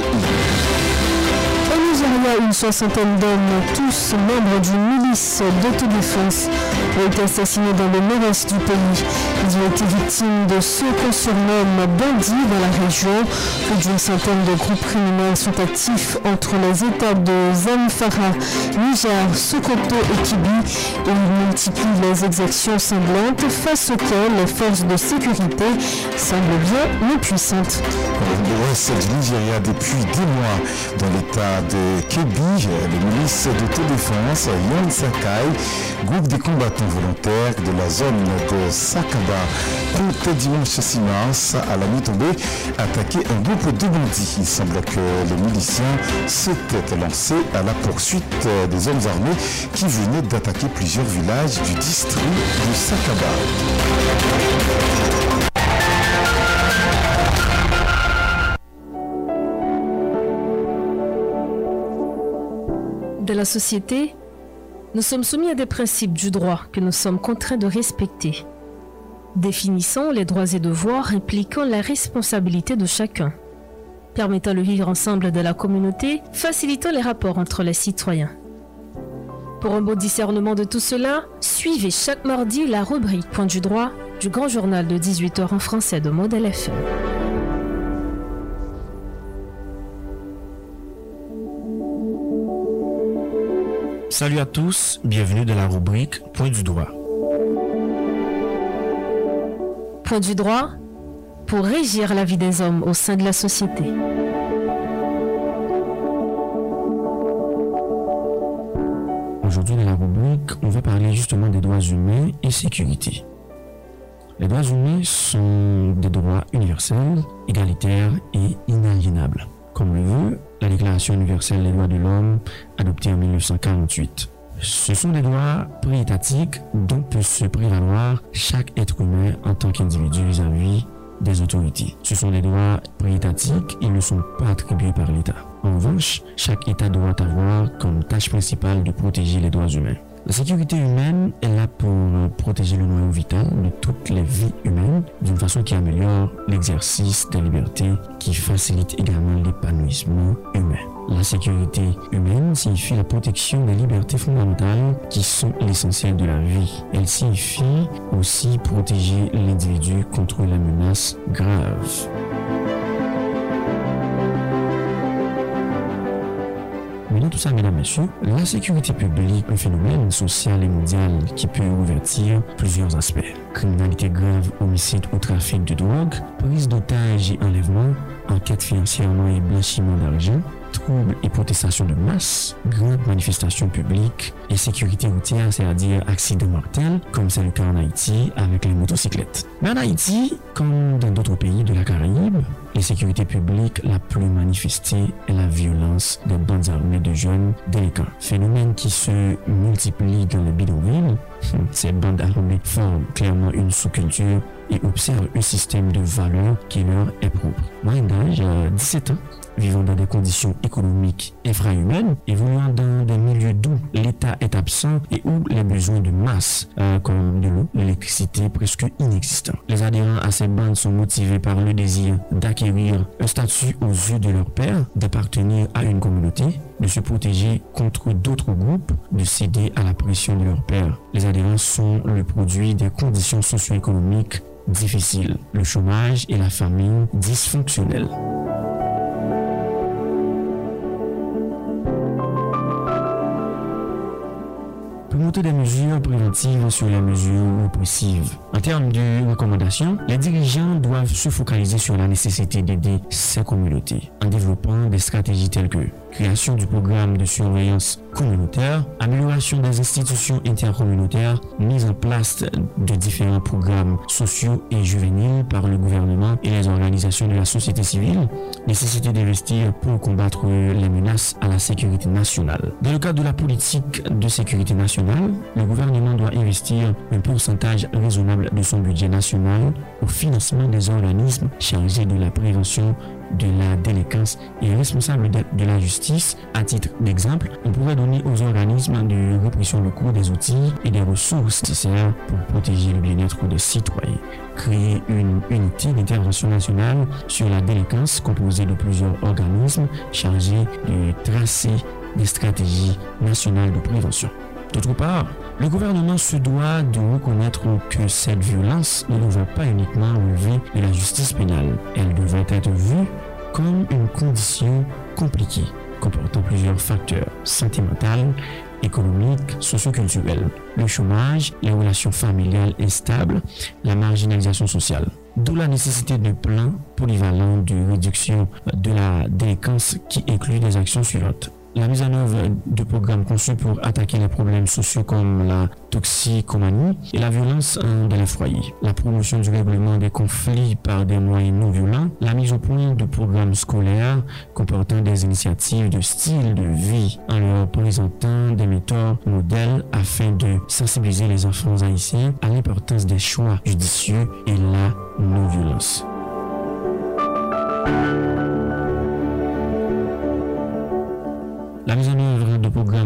une soixantaine d'hommes, tous membres d'une milice ont été assassinés dans le nord-est du pays. Ils ont été victimes de ce qu'on surnomme bandits dans la région. Plus d'une centaine de groupes criminels sont actifs entre les États de Zamfara, Niger, Sokoto et Kibi et ils multiplient les exactions sanglantes face auxquelles les forces de sécurité semblent bien impuissantes. L'ouest du Nigeria depuis des mois dans l'état de Kebi, les milices d'autodéfense Yon Sakai, groupe des combattants volontaires de la zone de Sakaba, ont dimanche 6 mars à la nuit tombée attaqué un groupe de bandits. Il semble que les miliciens s'étaient lancés à la poursuite des hommes armés qui venaient d'attaquer plusieurs villages du district de Sakaba. Dans la société, nous sommes soumis à des principes du droit que nous sommes contraints de respecter. Définissons les droits et devoirs impliquant la responsabilité de chacun, permettant le vivre ensemble de la communauté, facilitant les rapports entre les citoyens. Pour un beau discernement de tout cela, suivez chaque mardi la rubrique Point du droit du grand journal de 18h en français de Modèle FM. Salut à tous, bienvenue dans la rubrique Point du droit. Point du droit pour régir la vie des hommes au sein de la société. Aujourd'hui dans la rubrique, on va parler justement des droits humains et sécurité. Les droits humains sont des droits universels, égalitaires et inaliénables, comme le veut la Déclaration universelle des droits de l'homme adoptée en 1948. Ce sont des droits préétatiques dont peut se prévaloir chaque être humain en tant qu'individu vis-à-vis des autorités. Ce sont des droits préétatiques, ils ne sont pas attribués par l'État. En revanche, chaque État doit avoir comme tâche principale de protéger les droits humains. La sécurité humaine est là pour protéger le noyau vital de toutes les vies humaines d'une façon qui améliore l'exercice des libertés, qui facilite également l'épanouissement humain. La sécurité humaine signifie la protection des libertés fondamentales qui sont l'essentiel de la vie. Elle signifie aussi protéger l'individu contre les menaces graves. Mais dans tout ça, mesdames, messieurs, la sécurité publique, un phénomène social et mondial qui peut revêtir plusieurs aspects. Criminalité grave, homicide ou trafic de drogue, prise d'otages et enlèvement, enquête financièrement et blanchiment d'argent, troubles et protestations de masse, grandes manifestations publiques et sécurité routière, c'est-à-dire accidents mortels, comme c'est le cas en Haïti avec les motocyclettes. Mais en Haïti, comme dans d'autres pays de la Caraïbe, la sécurité publique la plus manifestée est la violence des bandes armées de jeunes délinquants. Phénomène qui se multiplie dans les bidonvilles. Ces bandes armées forment clairement une sous-culture et observent un système de valeurs qui leur est propre. Moyen d'âge, 17 ans, vivant dans des conditions économiques infrahumaines, évoluant dans des milieux d'où l'État est absent et où les besoins de masse, euh, comme de l'eau, l'électricité, presque inexistants. Les adhérents à ces bandes sont motivés par le désir d'acquérir un statut aux yeux de leur père, d'appartenir à une communauté, de se protéger contre d'autres groupes, de céder à la pression de leur père. Les adhérents sont le produit des conditions socio-économiques difficiles, le chômage et la famine dysfonctionnelle. Des mesures préventives sur les mesures répressives. En termes de recommandations, les dirigeants doivent se focaliser sur la nécessité d'aider ces communautés en développant des stratégies telles que création du programme de surveillance communautaire, amélioration des institutions intercommunautaires, mise en place de différents programmes sociaux et juvéniles par le gouvernement et les organisations de la société civile, nécessité d'investir pour combattre les menaces à la sécurité nationale. Dans le cadre de la politique de sécurité nationale, le gouvernement doit investir un pourcentage raisonnable de son budget national au financement des organismes chargés de la prévention de la délinquance et responsable de, la justice. À titre d'exemple, on pourrait donner aux organismes de répression locaux des outils et des ressources nécessaires pour protéger le bien-être des citoyens. Créer une unité d'intervention nationale sur la délinquance composée de plusieurs organismes chargés de tracer des stratégies nationales de prévention. D'autre part, le gouvernement se doit de reconnaître que cette violence ne devrait pas uniquement relever de la justice pénale. Elle devrait être vue comme une condition compliquée, comportant plusieurs facteurs sentimentaux, économiques, socioculturels, le chômage, les relations familiales instables, la marginalisation sociale. D'où la nécessité de plans polyvalents de réduction de la délinquance qui inclut des actions suivantes la mise en œuvre de programmes conçus pour attaquer les problèmes sociaux comme la toxicomanie et la violence dans les foyers, la promotion du règlement des conflits par des moyens non violents, la mise au point de programmes scolaires comportant des initiatives de style de vie en leur présentant des méthodes modèles afin de sensibiliser les enfants haïtiens à l'importance des choix judicieux et la non-violence.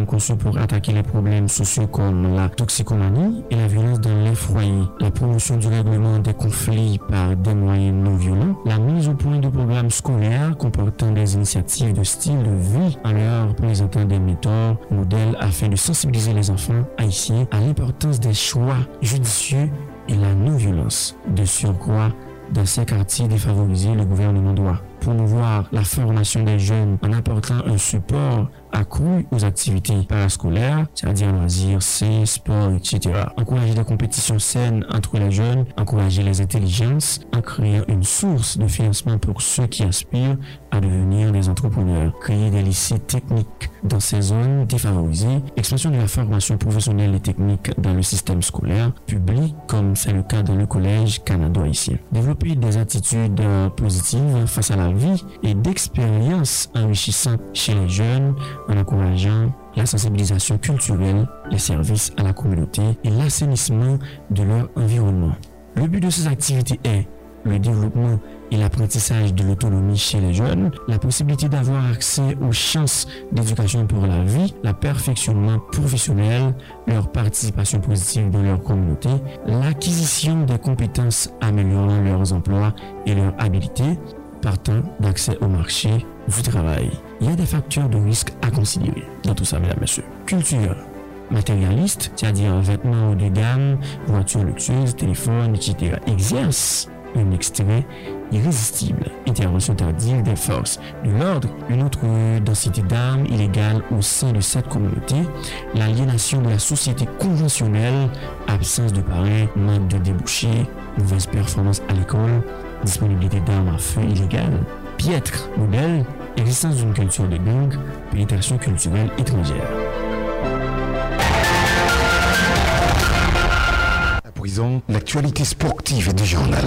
Conçus pour attaquer les problèmes sociaux comme la toxicomanie et la violence dans les foyers, la promotion du règlement des conflits par des moyens non violents, la mise au point de programmes scolaires comportant des initiatives de style de vie. En leur présentant des méthodes, modèles afin de sensibiliser les enfants haïtiens à l'importance des choix judicieux et la non-violence. De surcroît, dans ces quartiers défavorisés, le gouvernement doit promouvoir la formation des jeunes en apportant un support accru aux activités parascolaires, c'est-à-dire loisirs, c'est sport, etc. Encourager des compétitions saines entre les jeunes, encourager les intelligences, en créant une source de financement pour ceux qui aspirent à devenir des entrepreneurs, créer des lycées techniques dans ces zones défavorisées, expansion de la formation professionnelle et technique dans le système scolaire public, comme c'est le cas dans le collège canado ici. Développer des attitudes positives face à la vie et d'expériences enrichissantes chez les jeunes en encourageant la sensibilisation culturelle, les services à la communauté et l'assainissement de leur environnement. Le but de ces activités est le développement et l'apprentissage de l'autonomie chez les jeunes, la possibilité d'avoir accès aux chances d'éducation pour la vie, la perfectionnement professionnel, leur participation positive dans leur communauté, l'acquisition des compétences améliorant leurs emplois et leurs habilités, partant d'accès au marché du travail. Il y a des facteurs de risque à considérer dans tout ça, mesdames, messieurs. Culture matérialiste, c'est-à-dire vêtements haut de gamme, voitures luxueuses, téléphones, etc., exerce un extrait irrésistible, intervention tardive des forces de l'ordre, une autre densité d'armes illégales au sein de cette communauté, l'aliénation de la société conventionnelle, absence de parrain, manque de débouchés, mauvaise performance à l'école, disponibilité d'armes à feu illégales, piètre modèle, existence d'une culture de gang, pénétration culturelle étrangère. À présent, l'actualité sportive du journal.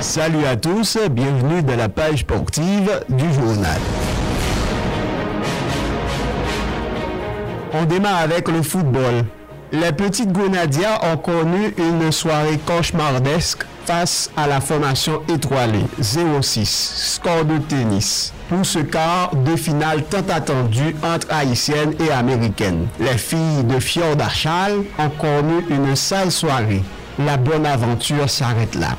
Salut à tous, bienvenue dans la page sportive du journal. On démarre avec le football. Les petites Grenadiers ont connu une soirée cauchemardesque face à la formation étoilée 0-6, score de tennis. Pour ce quart de finale tant attendu entre haïtiennes et américaines. Les filles de Fjord Achal ont connu une sale soirée. La bonne aventure s'arrête là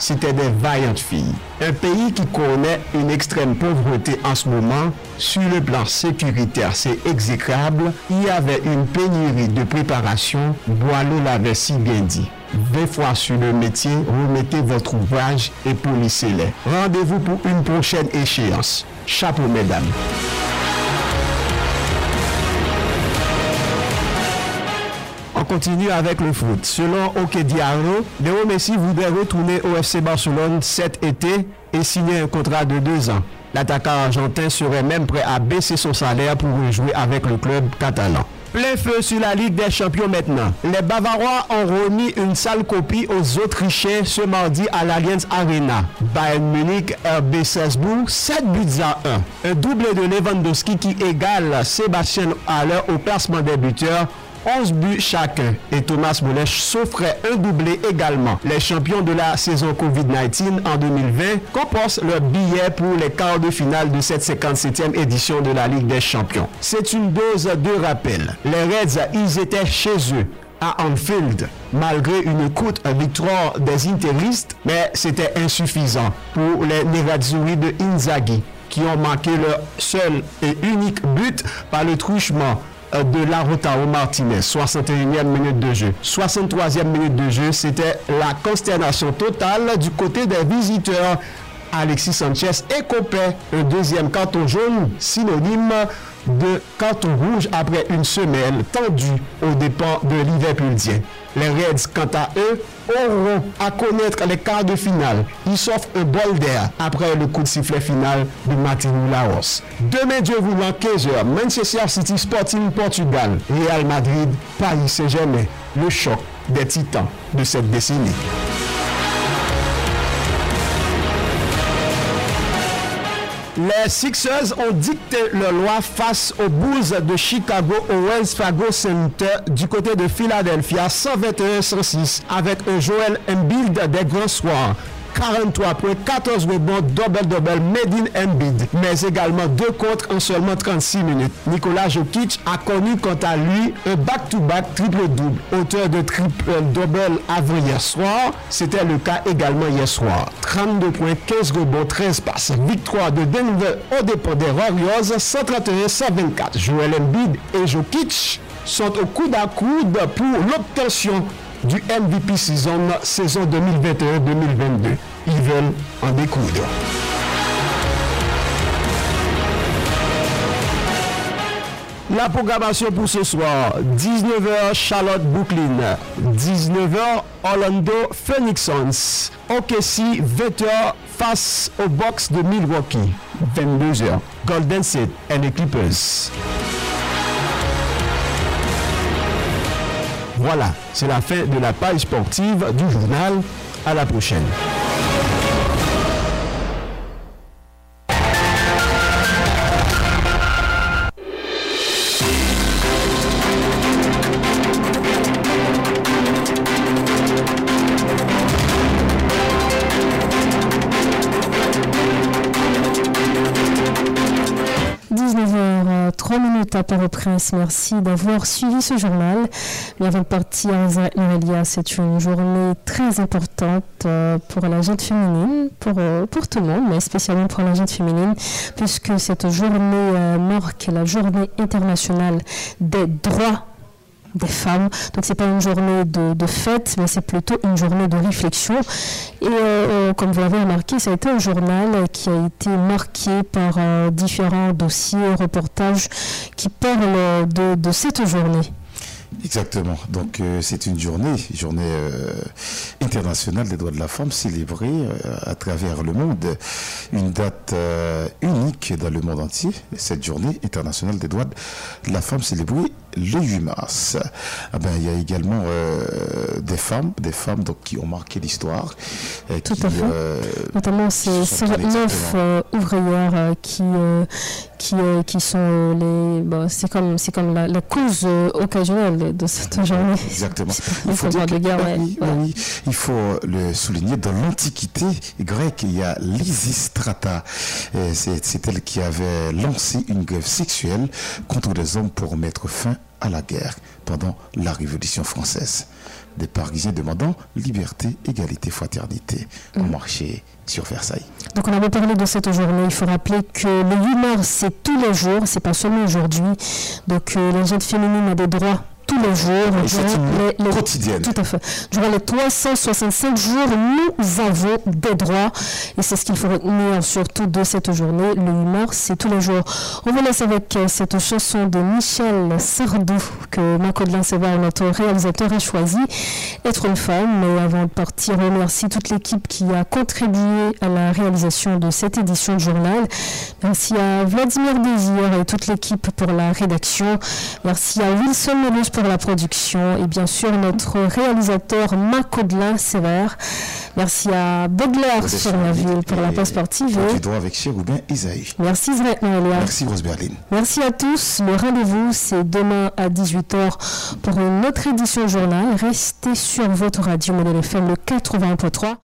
c'était des vaillantes filles. Un pays qui connaît une extrême pauvreté en ce moment, sur le plan sécuritaire, c'est exécrable. Il y avait une pénurie de préparation. Boileau l'avait si bien dit. 20 fois sur le métier, remettez votre ouvrage et polissez-les. Rendez-vous pour une prochaine échéance. Chapeau, mesdames. Continue avec le foot. Selon OK Diallo, Léo Messi voudrait retourner au FC Barcelone cet été et signer un contrat de deux ans. L'attaquant argentin serait même prêt à baisser son salaire pour jouer avec le club catalan. Plein feu sur la Ligue des Champions maintenant. Les Bavarois ont remis une sale copie aux Autrichiens ce mardi à l'Allianz Arena. Bayern Munich, RB Salzbourg, 7 buts à 1. Un doublé de Lewandowski qui égale Sébastien Haller au classement des buteurs 11 buts chacun. Et Thomas Muller s'offrait un doublé également. Les champions de la saison Covid-19 en 2020 composent leur billet pour les quarts de finale de cette 57e édition de la Ligue des Champions. C'est une dose de rappel. Les Reds, ils étaient chez eux à Anfield, malgré une courte victoire des interistes, mais c'était insuffisant pour les Nerazzurri de Inzaghi. qui ont marqué leur seul et unique but par le truchement de Lautaro Martinez, 61e minute de jeu. 63e minute de jeu, c'était la consternation totale du côté des visiteurs. Alexis Sanchez écopait un deuxième carton jaune, synonyme de carton rouge après une semaine tendue aux dépens de Liverpoolien. Les Reds, quant à eux, auront à connaître les quarts de finale. Ils s'offrent un bol d'air après le coup de sifflet final de Martino Laos. Demain, Dieu voulant, 15h, Manchester City Sporting Portugal, Real Madrid, Paris Saint-Germain, le choc des titans de cette décennie. Les Sixers ont dicté leur loi face aux Bulls de Chicago au Wells Fargo Center du côté de Philadelphia 121-106 avec un Joel Embiid des grands soirs. 43 points, 14 rebonds, double-double, made in Embiid, mais également deux contre en seulement 36 minutes. Nicolas Jokic a connu quant à lui un back-to-back triple-double, auteur de triple-double avant hier soir. C'était le cas également hier soir. 32 points, 15 rebonds, 13 passes. Victoire de Denver au dépens des Warriors, 131-124. Joel Embiid et Jokic sont au coude à coude pour l'obtention du MVP saison, saison 2021-2022. Ils veulent en découdre. La programmation pour ce soir, 19h Charlotte Brooklyn, 19h Orlando Phoenix Suns, OKC 20h face au box de Milwaukee, 22h Golden State et les Clippers. Voilà, c'est la fin de la page sportive du journal. À la prochaine. Merci d'avoir suivi ce journal. Mais avant de partir, Noélia, c'est une journée très importante euh, pour la gente féminine, pour, euh, pour tout le monde, mais spécialement pour la gente féminine, puisque cette journée euh, marque la journée internationale des droits des femmes. Donc c'est pas une journée de, fête, mais c'est plutôt une journée de réflexion. Et euh, euh, comme vous l'avez remarqué, ça a été un journal qui a été marqué par euh, différents dossiers, reportages qui parlent de cette journée. Exactement. Donc c'est une journée, journée internationale des droits de la femme célébrée à travers le monde. Une date unique dans le monde entier, cette journée internationale des droits de la femme célébrée le 8 mars. Ah ben, il y a également des femmes, des femmes donc, qui ont marqué l'histoire. Tout à fait. Notamment ces neuf ouvrières qui, qui, qui sont les... Bon, c'est comme, comme la, la cause occasionnelle de, cette journée. Exactement. Il faut, il faut le souligner. Dans l'Antiquité grecque, il y a Lysistrata. C'est elle qui avait lancé une grève sexuelle contre les hommes pour mettre fin à la guerre pendant la Révolution française. Des Parisiens demandant liberté, égalité, fraternité ont mm. marché sur Versailles. Donc on avait parlé de cette journée. Il faut rappeler que le 8 mars, c'est tous les jours, c'est pas seulement aujourd'hui. Donc euh, les jeunes féminines ont des droits tous les jours. durant les, quotidienne. Tout à fait. Durant les 365 jours, nous avons des droits. Et c'est ce qu'il faut retenir surtout de cette journée. Le 8 mars, c'est tous les jours. On vous laisse avec euh, cette chanson de Michel Sardou que Marco de notre réalisateur, a choisi. Être une femme. Mais avant de partir, on remercie toute l'équipe qui a contribué à la réalisation de cette édition de journal. Merci à Vladimir Désir et toute l'équipe pour la rédaction. Merci à Wilson Melus pour la production et bien sûr notre réalisateur Macodelin Sévère. Merci à Baudelaire sur la ville pour la passe sportive. avec Isaïe. Merci Israël Merci Rose Berlin. Merci à tous. Le rendez-vous c'est demain à 18h pour une autre édition journal. Restez sur votre radio modèle FM le 81.3.